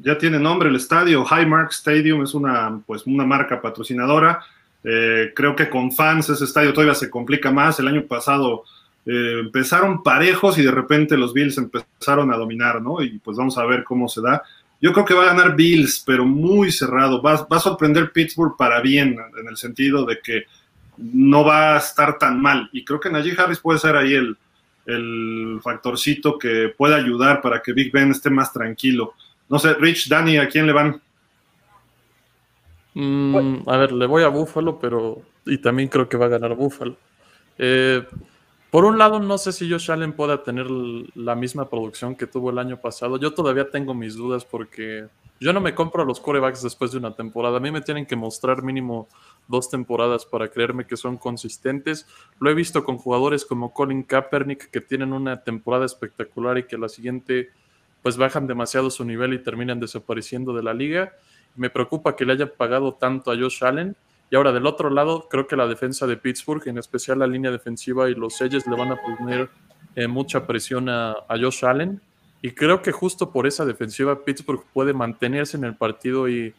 ya tiene nombre el estadio, Highmark Stadium es una, pues, una marca patrocinadora. Eh, creo que con fans ese estadio todavía se complica más. El año pasado eh, empezaron parejos y de repente los Bills empezaron a dominar, ¿no? Y pues vamos a ver cómo se da. Yo creo que va a ganar Bills, pero muy cerrado. Va, va a sorprender Pittsburgh para bien, en el sentido de que no va a estar tan mal. Y creo que Najee Harris puede ser ahí el, el factorcito que pueda ayudar para que Big Ben esté más tranquilo. No sé, Rich, Dani, ¿a quién le van? Mm, a ver, le voy a Buffalo, pero. Y también creo que va a ganar Buffalo. Eh, por un lado, no sé si Josh Allen pueda tener la misma producción que tuvo el año pasado. Yo todavía tengo mis dudas porque yo no me compro a los corebacks después de una temporada. A mí me tienen que mostrar mínimo dos temporadas para creerme que son consistentes. Lo he visto con jugadores como Colin Kaepernick que tienen una temporada espectacular y que la siguiente pues bajan demasiado su nivel y terminan desapareciendo de la liga. Me preocupa que le haya pagado tanto a Josh Allen. Y ahora del otro lado, creo que la defensa de Pittsburgh, en especial la línea defensiva y los Edges, le van a poner eh, mucha presión a, a, Josh Allen. Y creo que justo por esa defensiva Pittsburgh puede mantenerse en el partido y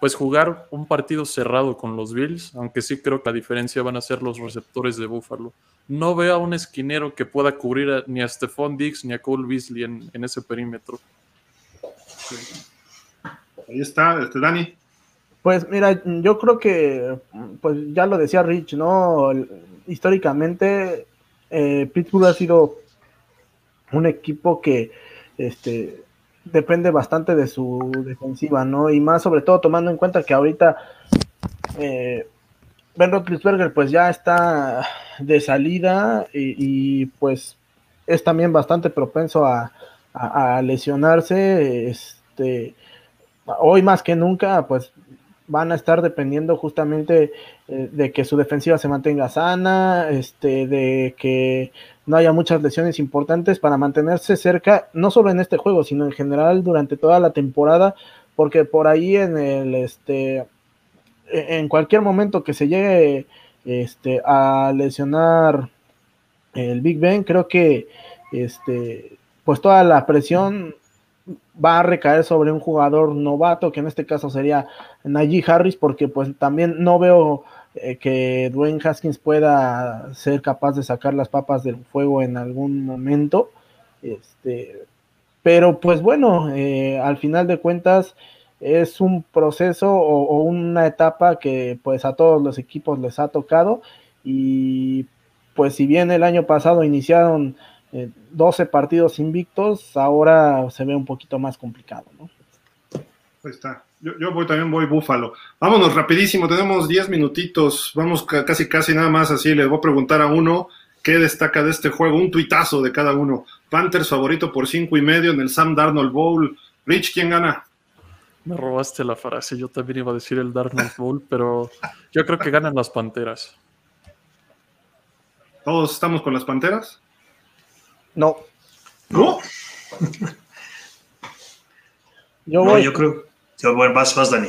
pues jugar un partido cerrado con los Bills, aunque sí creo que la diferencia van a ser los receptores de Buffalo no veo a un esquinero que pueda cubrir ni a Stephon Diggs ni a Cole Beasley en, ese perímetro. Ahí está, este Dani. Pues mira, yo creo que, pues ya lo decía Rich, ¿no? Históricamente, eh, Pittsburgh ha sido un equipo que este, depende bastante de su defensiva, ¿no? Y más sobre todo tomando en cuenta que ahorita eh, Ben Roethlisberger pues ya está de salida y, pues es también bastante propenso a, a, lesionarse, este, hoy más que nunca, pues van a estar dependiendo justamente eh, de que su defensiva se mantenga sana, este, de que no haya muchas lesiones importantes para mantenerse cerca, no solo en este juego, sino en general durante toda la temporada, porque por ahí en el, este, e, en cualquier momento que se llegue, este, a lesionar el Big Ben, creo que, este, pues toda la presión va a recaer sobre un jugador novato, que en este caso sería Najee Harris, porque pues también no veo eh, que Dwayne Haskins pueda ser capaz de sacar las papas del fuego en algún momento. Este, pero pues bueno, eh, al final de cuentas es un proceso o, una etapa que pues a todos los equipos les ha tocado y pues si bien el año pasado iniciaron 12 eh, partidos invictos, ahora se ve un poquito más complicado, ¿no? Ahí está. Yo, voy, también voy búfalo. Vámonos rapidísimo, tenemos 10 minutitos, vamos casi casi nada más así, les voy a preguntar a uno qué destaca de este juego, un tuitazo de cada uno. Panthers favorito por cinco y medio en el Sam Darnold Bowl. Rich, ¿quién gana? Me robaste la frase, yo también iba a decir el Darnold Bowl, pero yo creo que ganan las Panteras. ¿Todos estamos con las Panteras? No. ¿No? yo voy. yo creo. Yo voy, vas, vas, Dani.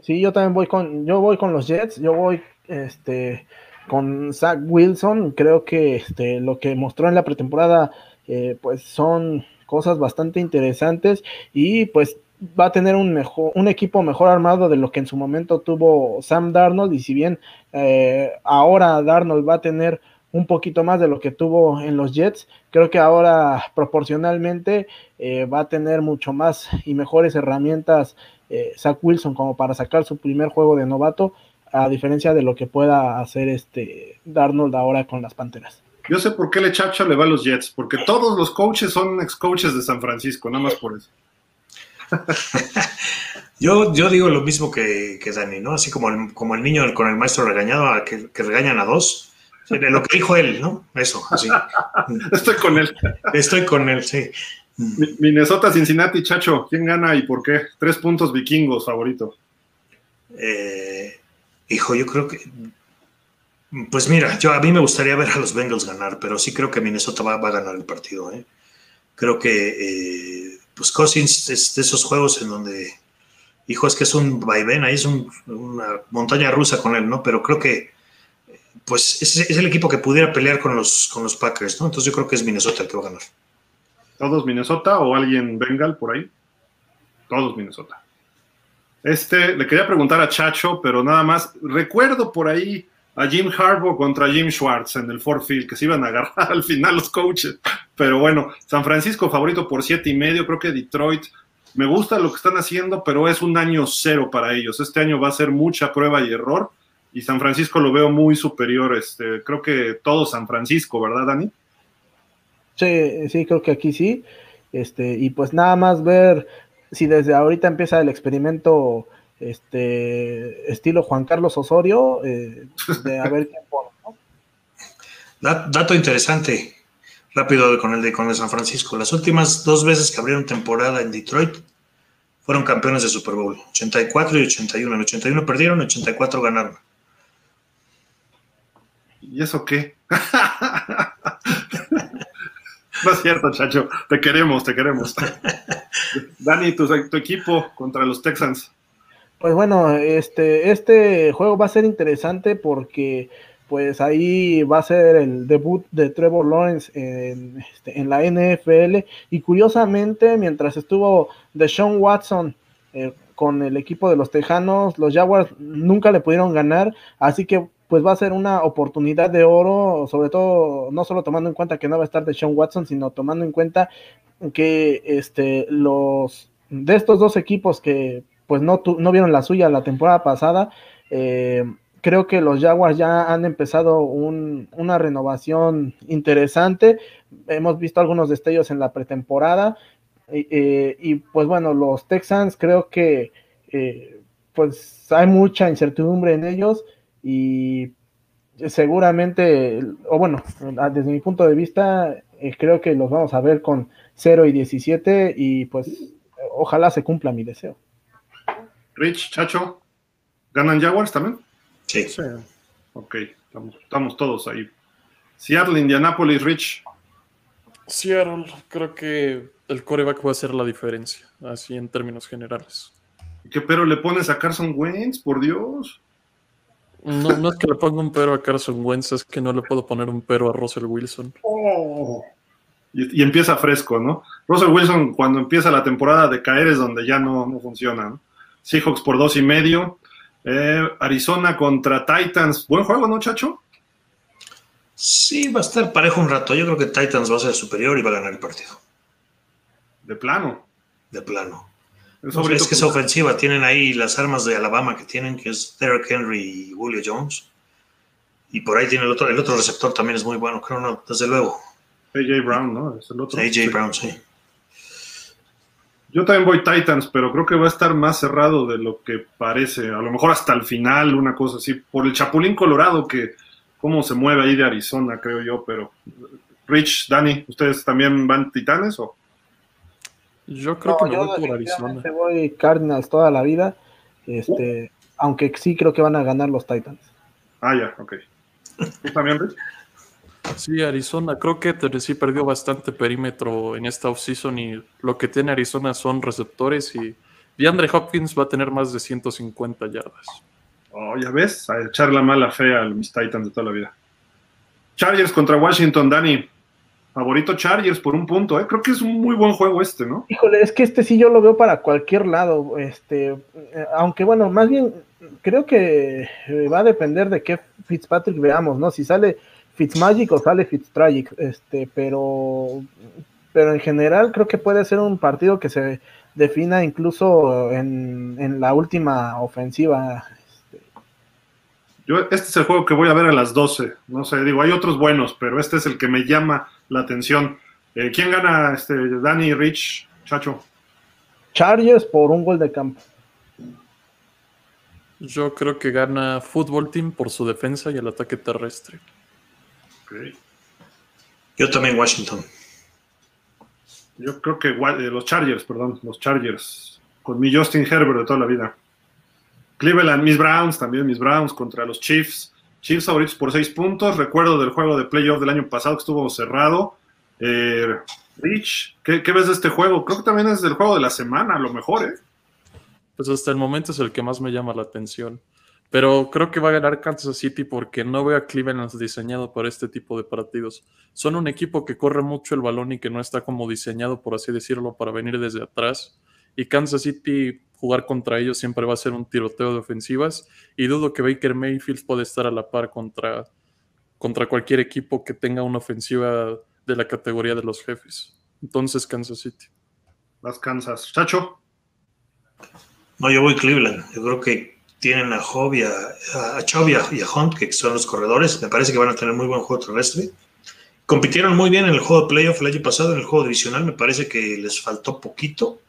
Sí, yo también voy con, yo voy con los Jets, yo voy este con Zach Wilson, creo que este, lo que mostró en la pretemporada eh, pues son cosas bastante interesantes y pues va a tener un mejor un equipo mejor armado de lo que en su momento tuvo Sam Darnold y si bien eh, ahora Darnold va a tener un poquito más de lo que tuvo en los Jets. Creo que ahora proporcionalmente eh, va a tener mucho más y mejores herramientas eh, Zach Wilson como para sacar su primer juego de novato, a diferencia de lo que pueda hacer este Darnold ahora con las Panteras. Yo sé por qué le chacha le va a los Jets, porque todos los coaches son ex coaches de San Francisco, nada más por eso. yo, yo digo lo mismo que, Dani, ¿no? Así como el, como el niño con el maestro regañado, a que, que regañan a dos lo que dijo él, ¿no? Eso, así. Estoy con él. Estoy con él, sí. Minnesota, Cincinnati, Chacho, ¿quién gana y por qué? Tres puntos vikingos, favorito. Eh, hijo, yo creo que. Pues mira, yo a mí me gustaría ver a los Bengals ganar, pero sí creo que Minnesota va, a ganar el partido. ¿eh? Creo que eh, pues Cousins es de esos juegos en donde, hijo, es que es un vaivén, ahí es una montaña rusa con él, ¿no? Pero creo que pues es, el equipo que pudiera pelear con los, con los Packers, ¿no? Entonces yo creo que es Minnesota el que va a ganar. ¿Todos Minnesota o alguien Bengal por ahí? Todos Minnesota. Este, le quería preguntar a Chacho, pero nada más, recuerdo por ahí a Jim Harbaugh contra Jim Schwartz en el Ford Field, que se iban a agarrar al final los coaches. Pero bueno, San Francisco favorito por siete y medio, creo que Detroit me gusta lo que están haciendo, pero es un año cero para ellos. Este año va a ser mucha prueba y error y San Francisco lo veo muy superior. Este, creo que todo San Francisco, ¿verdad, Dani? Sí, sí, creo que aquí sí. Este, y pues nada más ver si desde ahorita empieza el experimento este estilo Juan Carlos Osorio, eh, de a ver quién pone, Dato interesante, rápido con el de con el San Francisco. Las últimas dos veces que abrieron temporada en Detroit fueron campeones de Super Bowl, 84 y 81. En 81 perdieron, en 84 ganaron. ¿Y eso qué? no es cierto, chacho. Te queremos, te queremos. Dani, tu, tu equipo contra los Texans. Pues bueno, este, este juego va a ser interesante porque pues ahí va a ser el debut de Trevor Lawrence en, este, en la NFL y curiosamente mientras estuvo Deshaun Watson eh, con el equipo de los Tejanos, los Jaguars nunca le pudieron ganar, así que pues va a ser una oportunidad de oro, sobre todo no solo tomando en cuenta que no va a estar de Sean Watson, sino tomando en cuenta que este, los de estos dos equipos que pues no, no vieron la suya la temporada pasada, eh, creo que los Jaguars ya han empezado una renovación interesante. Hemos visto algunos destellos en la pretemporada. Eh, y pues bueno, los Texans creo que eh, pues hay mucha incertidumbre en ellos y seguramente, o bueno, desde mi punto de vista, eh, creo que los vamos a ver con 0 y 17 y pues ojalá se cumpla mi deseo. Rich, Chacho, ¿ganan Jaguars también? Sí. Sí. Ok, estamos, estamos todos ahí. Seattle, Indianapolis, Rich. Seattle, creo que el coreback va a ser la diferencia, así en términos generales. ¿Qué pero le pones a Carson Wentz? Por Dios. No, no es que le ponga un pero a Carson Wentz, es que no le puedo poner un pero a Russell Wilson. Oh. Y, y empieza fresco, ¿no? Russell Wilson, cuando empieza la temporada de caer, es donde ya no, no funciona. ¿no? Seahawks por dos y medio. Eh, Arizona contra Titans. Buen juego, ¿no, Chacho? Sí, va a estar parejo un rato. Yo creo que Titans va a ser superior y va a ganar el partido. De plano. De plano. Es, No, favorito es que es ofensiva. Tienen ahí las armas de Alabama que tienen, que es Derek Henry y Julio Jones. Y por ahí tiene el otro, el otro receptor también es muy bueno, creo no, desde luego. AJ Brown, ¿no? Es el otro. AJ Sí. Brown, sí. Yo también voy Titans, pero creo que va a estar más cerrado de lo que parece. A lo mejor hasta el final, una cosa así. Por el Chapulín Colorado, que cómo se mueve ahí de Arizona, creo yo. Pero Rich, Dani, ¿ustedes también van Titanes o? Yo creo No, que me yo voy por Arizona. voy Cardinals toda la vida, este, aunque sí creo que van a ganar los Titans. Ah, ya, ok. ¿Tú también, Rich? Sí, Arizona. Creo que Tennessee perdió bastante perímetro en esta offseason y lo que tiene Arizona son receptores y DeAndre Hopkins va a tener más de 150 yardas. Oh, ya ves, a echar la mala fe a mis Titans de toda la vida. Chargers contra Washington, Dani. Favorito Chargers por un punto, ¿eh? Creo que es un muy buen juego este, ¿no? Híjole, es que este sí yo lo veo para cualquier lado, este, eh, aunque bueno, más bien creo que eh, va a depender de qué Fitzpatrick veamos, ¿no? Si sale Fitzmagic o sale Fitztragic, este, pero, pero en general creo que puede ser un partido que se defina incluso en, en la última ofensiva. Este. Yo, este es el juego que voy a ver a las 12. No sé, digo, hay otros buenos, pero este es el que me llama la atención. Eh, ¿Quién gana? Este, Dani, Rich, Chacho. Chargers por un gol de campo. Yo creo que gana Football Team por su defensa y el ataque terrestre. Ok. Yo también Washington. Yo creo que eh, los Chargers, perdón, los Chargers. Con mi Justin Herbert de toda la vida. Cleveland, mis Browns, también mis Browns contra los Chiefs. Chiefs favoritos por seis puntos. Recuerdo del juego de playoff del año pasado que estuvo cerrado. Eh, Rich, ¿qué, qué ves de este juego? Creo que también es del juego de la semana, a lo mejor, ¿eh? Pues hasta el momento es el que más me llama la atención. Pero creo que va a ganar Kansas City porque no veo a Cleveland diseñado para este tipo de partidos. Son un equipo que corre mucho el balón y que no está como diseñado, por así decirlo, para venir desde atrás. Y Kansas City, jugar contra ellos siempre va a ser un tiroteo de ofensivas. Y dudo que Baker Mayfield pueda estar a la par contra, contra cualquier equipo que tenga una ofensiva de la categoría de los jefes. Entonces, Kansas City. Las Kansas. Chacho. No, yo voy Cleveland. Yo creo que tienen a Job y a, a Chubb y a, y a Hunt, que son los corredores. Me parece que van a tener muy buen juego terrestre. Compitieron muy bien en el juego de playoff el año pasado, en el juego divisional. Me parece que les faltó poquito.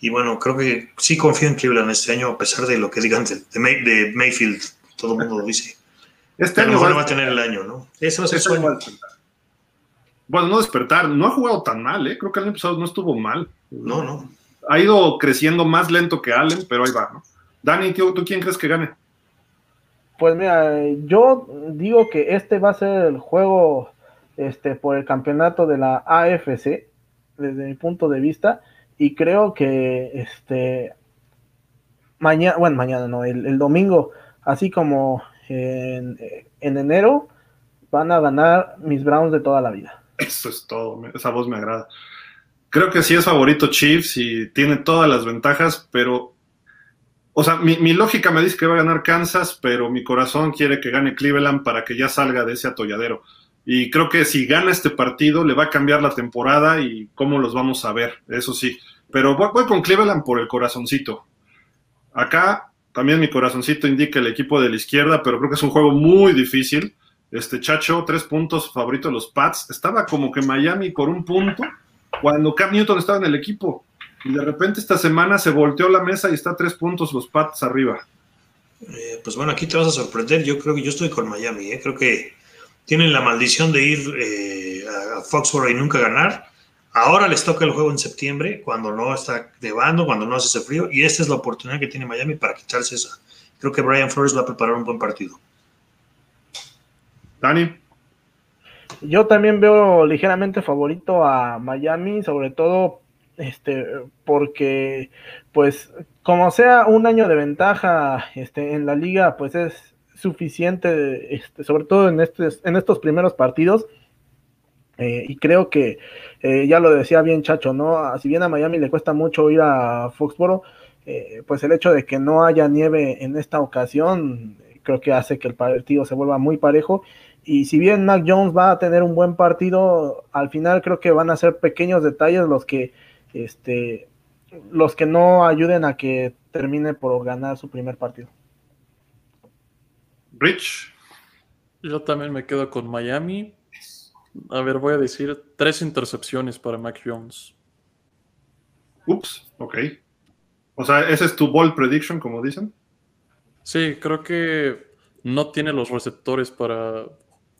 Y bueno, creo que sí confío en Cleveland este año, a pesar de lo que digan de, de May- de Mayfield. Todo el mundo lo dice. Este año mejor va va a tener el año, ¿no? Ese va a ser este va a año. despertar. Bueno, no despertar. No ha jugado tan mal, ¿eh? Creo que el año pasado no estuvo mal. No, no. Ha ido creciendo más lento que Allen, pero ahí va, ¿no? Dani, tío, ¿tú quién crees que gane? Pues mira, yo digo que este va a ser el juego este, por el campeonato de la AFC, desde mi punto de vista, y creo que este mañana, bueno, mañana no, el, el domingo, así como en, en enero, van a ganar mis Browns de toda la vida. Eso es todo, esa voz me agrada. Creo que sí es favorito Chiefs y tiene todas las ventajas, pero, o sea, mi, mi lógica me dice que va a ganar Kansas, pero mi corazón quiere que gane Cleveland para que ya salga de ese atolladero. Y creo que si gana este partido le va a cambiar la temporada y cómo los vamos a ver, eso sí. Pero voy, con Cleveland por el corazoncito. Acá también mi corazoncito indica el equipo de la izquierda, pero creo que es un juego muy difícil. Este Chacho, tres puntos, favorito los Pats. Estaba como que Miami por un punto cuando Cam Newton estaba en el equipo. Y de repente esta semana se volteó la mesa y está tres puntos los Pats arriba. Eh, pues bueno, aquí te vas a sorprender. Yo creo que yo estoy con Miami. ¿eh? Creo que tienen la maldición de ir eh, a Foxborough y nunca ganar. Ahora les toca el juego en septiembre, cuando no está nevando, cuando no hace ese frío, y esta es la oportunidad que tiene Miami para quitarse esa. Creo que Brian Flores va a preparar un buen partido. Dani. Yo también veo ligeramente favorito a Miami, sobre todo este, porque, pues, como sea un año de ventaja este, en la liga, pues es suficiente, este, sobre todo en, estos, en estos primeros partidos. Eh, y creo que eh, ya lo decía bien Chacho, ¿no? Ah, si bien a Miami le cuesta mucho ir a Foxboro, eh, pues el hecho de que no haya nieve en esta ocasión, creo que hace que el partido se vuelva muy parejo. Y si bien Mac Jones va a tener un buen partido, al final creo que van a ser pequeños detalles los que, este, los que no ayuden a que termine por ganar su primer partido. Rich. Yo también me quedo con Miami. A ver, voy a decir tres intercepciones para Mac Jones. Ups, ok. O sea, ¿ese es tu ball prediction, como dicen? Sí, creo que no tiene los receptores para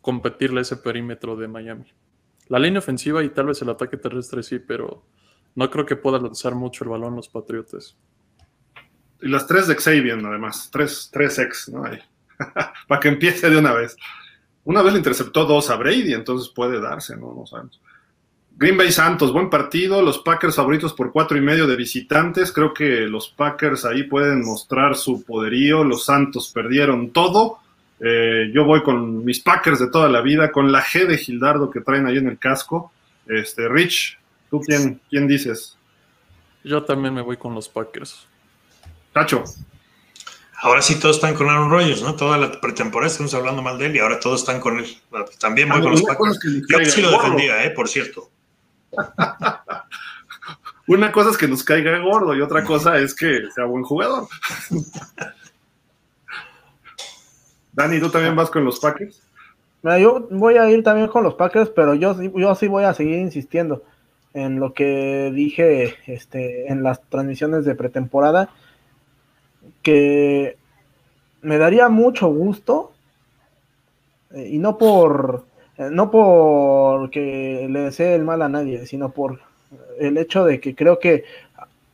competirle ese perímetro de Miami. La línea ofensiva y tal vez el ataque terrestre sí, pero no creo que pueda lanzar mucho el balón los Patriotas. Y las tres de Xavier, además. Tres, tres ex, ¿no? hay. para que empiece de una vez. Una vez le interceptó dos a Brady, entonces puede darse, ¿no? No sabemos. Green Bay Santos, buen partido. Los Packers favoritos por cuatro y medio de visitantes. Creo que los Packers ahí pueden mostrar su poderío. Los Santos perdieron todo. Eh, yo voy con mis Packers de toda la vida, con la G de Gildardo que traen ahí en el casco. Este, Rich, ¿tú quién, quién dices? Yo también me voy con los Packers. Tacho. Ahora sí todos están con Aaron Rodgers, ¿no? Toda la pretemporada estamos hablando mal de él y ahora todos están con él. También voy con los Packers. Yo sí lo defendía, ¿eh? Por cierto. Una cosa es que nos caiga gordo y otra cosa es que sea buen jugador. Dani, ¿tú también vas con los Packers? yo voy a ir también con los Packers, pero yo, yo sí voy a seguir insistiendo en lo que dije este, en las transmisiones de pretemporada que me daría mucho gusto, eh, y no por, eh, no por que le desee el mal a nadie, sino por el hecho de que creo que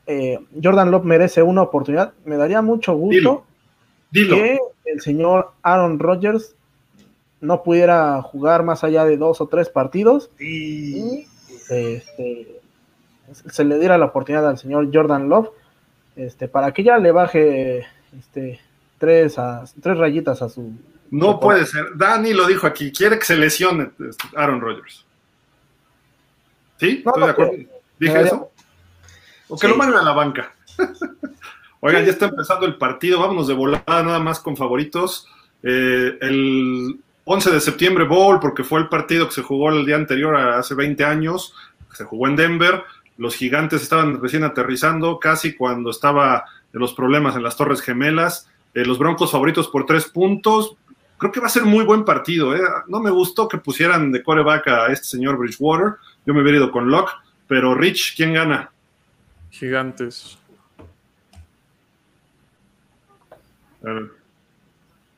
eh, Jordan Love merece una oportunidad. Me daría mucho gusto que el señor Aaron Rodgers no pudiera jugar más allá de dos o tres partidos y este, se le diera la oportunidad al señor Jordan Love este, para que ya le baje este, tres, a, tres rayitas a su... No puede ser. Dani lo dijo aquí, quiere que se lesione este, Aaron Rodgers. ¿Sí? ¿Estoy de acuerdo? ¿Dije eso? O que lo manden a la banca. Oigan, ya está empezando el partido, vámonos de volada nada más con favoritos. Eh, el 11 de septiembre Bowl, porque fue el partido que se jugó el día anterior, hace 20 años, se jugó en Denver. Los gigantes estaban recién aterrizando, casi cuando estaba de los problemas en las Torres Gemelas. Eh, los Broncos favoritos por tres puntos. Creo que va a ser muy buen partido. ¿eh? No me gustó que pusieran de coreback a este señor Bridgewater. Yo me hubiera ido con Locke. Pero Rich, ¿quién gana? Gigantes.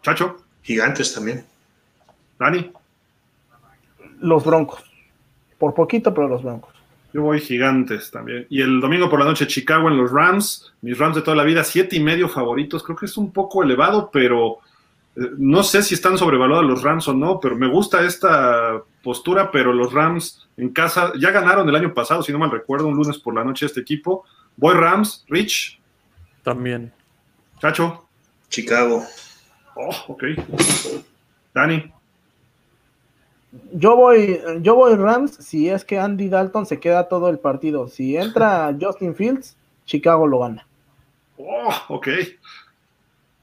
Chacho. Gigantes también. Dani. Los Broncos. Por poquito, pero los Broncos. Yo voy gigantes también. Y el domingo por la noche Chicago en los Rams, mis Rams de toda la vida, siete y medio favoritos. Creo que es un poco elevado, pero eh, no sé si están sobrevaluados los Rams o no, pero me gusta esta postura, pero los Rams en casa ya ganaron el año pasado, si no mal recuerdo, un lunes por la noche este equipo. Voy Rams, Rich. También. Chacho. Chicago. Oh, ok. Dani. Yo voy, yo voy Rams si es que Andy Dalton se queda todo el partido. Si entra Justin Fields, Chicago lo gana. Oh, ok.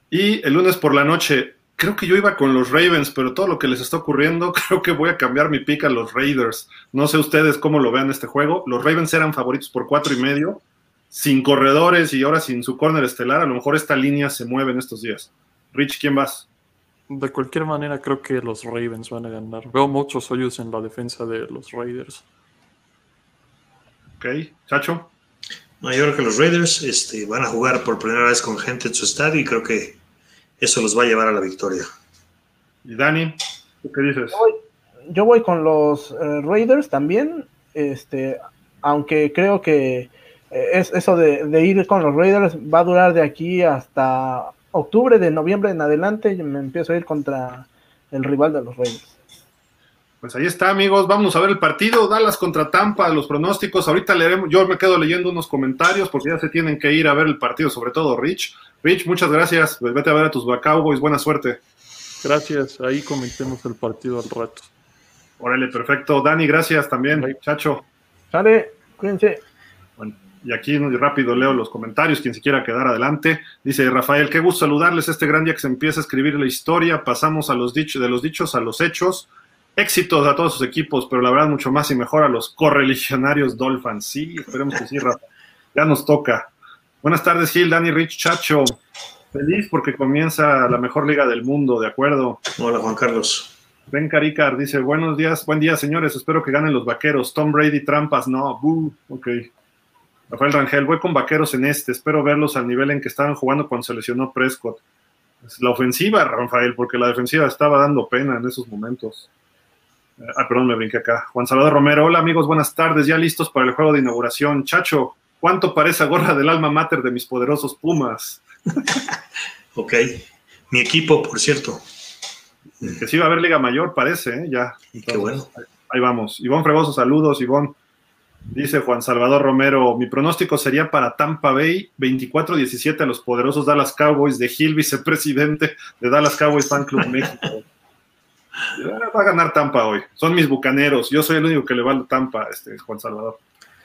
Y el lunes por la noche, creo que yo iba con los Ravens, pero todo lo que les está ocurriendo, creo que voy a cambiar mi pick a los Raiders. No sé ustedes cómo lo vean este juego. Los Ravens eran favoritos por cuatro y medio, sin corredores y ahora sin su corner estelar. A lo mejor esta línea se mueve en estos días. Rich, ¿quién vas? De cualquier manera, creo que los Ravens van a ganar. Veo muchos hoyos en la defensa de los Raiders. Ok, Chacho. No, yo creo que los Raiders este, van a jugar por primera vez con gente en su estadio y creo que eso los va a llevar a la victoria. ¿Y Dani? ¿Tú qué dices? yo voy con los eh, Raiders también, este, aunque creo que eh, es, eso de, ir con los Raiders va a durar de aquí hasta octubre, de noviembre en adelante, y me empiezo a ir contra el rival de los Raiders. Pues ahí está, amigos. Vamos a ver el partido. Dallas contra Tampa, los pronósticos. Ahorita leeremos. Yo me quedo leyendo unos comentarios porque ya se tienen que ir a ver el partido, sobre todo Rich. Rich, muchas gracias. Pues vete a ver a tus Cowboys. Buena suerte. Gracias. Ahí comentemos el partido al rato. Órale, perfecto. Dani, gracias también. Chacho. Sale, cuídense. Y aquí rápido leo los comentarios, quien se quiera quedar adelante. Dice Rafael, qué gusto saludarles este gran día que se empieza a escribir la historia. Pasamos a los dichos, de los dichos a los hechos éxitos a todos sus equipos, pero la verdad mucho más y mejor a los correligionarios Dolphins. Sí, esperemos que sí, Rafa. Ya nos toca. Buenas tardes, Gil, Dani, Rich, Chacho. Feliz porque comienza la mejor liga del mundo, ¿de acuerdo? Hola, Juan Carlos. Ben Caricar dice, buenos días, buen día, señores. Espero que ganen los vaqueros. Tom Brady, trampas, no. Boo. Ok. Rafael Rangel, voy con vaqueros en este. Espero verlos al nivel en que estaban jugando cuando se lesionó Prescott. la ofensiva, Rafael, porque la defensiva estaba dando pena en esos momentos. Ah, perdón, me brinqué acá. Juan Salvador Romero, hola amigos, buenas tardes, ya listos para el juego de inauguración. Chacho, ¿cuánto parece gorra del alma mater de mis poderosos Pumas? ok, mi equipo, por cierto. Que sí va a haber Liga Mayor, parece, ¿eh? ya. Qué bueno. Ahí vamos. Ivón Fregoso, saludos, Ivón. Dice Juan Salvador Romero, mi pronóstico sería para Tampa Bay 24-17 a los poderosos Dallas Cowboys de Gil, vicepresidente de Dallas Cowboys Fan Club México. Va a ganar Tampa hoy. Son mis bucaneros. Yo soy el único que le va a Tampa, este, Juan Salvador.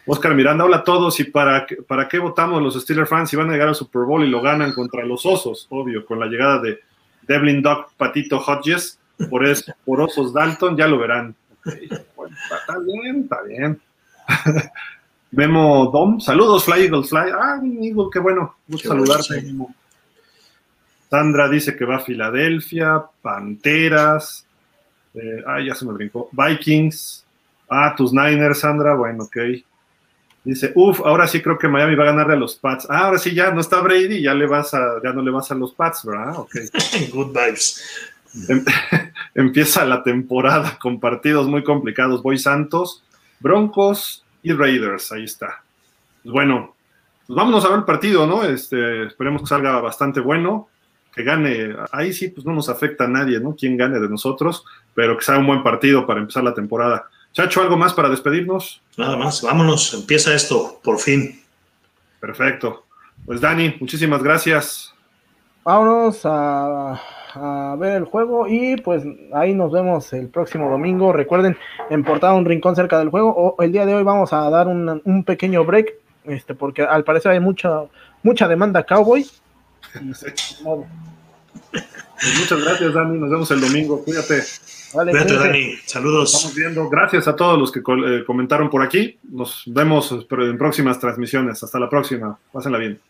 Oscar Miranda, hola a todos. ¿Y para, para qué votamos los Steelers fans si van a llegar al Super Bowl y lo ganan contra los Osos? Obvio, con la llegada de Devlin Doc Patito Hodges, por, eso, por Osos Dalton, ya lo verán. está bien, está bien. Memo Dom, saludos, Fly Eagle Fly. Ah, Eagle, qué bueno. Gusto saludarte, Sandra dice que va a Filadelfia, Panteras, eh, ah, ya se me brincó. Vikings. Ah, tus Niners, Sandra. Bueno, ok. Dice, uff, ahora sí creo que Miami va a ganarle a los Pats. Ah, ahora sí ya no está Brady, ya le vas a, ya no le vas a los Pats, ¿verdad? Ok. Good vibes. Em, empieza la temporada con partidos muy complicados. Voy Santos, Broncos y Raiders. Ahí está. Pues bueno, pues vámonos a ver el partido, ¿no? Este, esperemos que salga bastante bueno que gane, ahí sí, pues no nos afecta a nadie, ¿no? Quién gane de nosotros, pero que sea un buen partido para empezar la temporada. Chacho, ¿algo más para despedirnos? Nada más, vámonos, empieza esto, por fin. Perfecto. Pues Dani, muchísimas gracias. Vámonos a, a, ver el juego y pues ahí nos vemos el próximo domingo. Recuerden, importar un rincón cerca del juego. O el día de hoy vamos a dar un, un pequeño break, este, porque al parecer hay mucha, mucha demanda cowboy pues muchas gracias, Dani. Nos vemos el domingo. Cuídate. Vale, Cuídate, Dani. Saludos. Estamos viendo. Gracias a todos los que eh, comentaron por aquí. Nos vemos en próximas transmisiones. Hasta la próxima. Pásenla bien.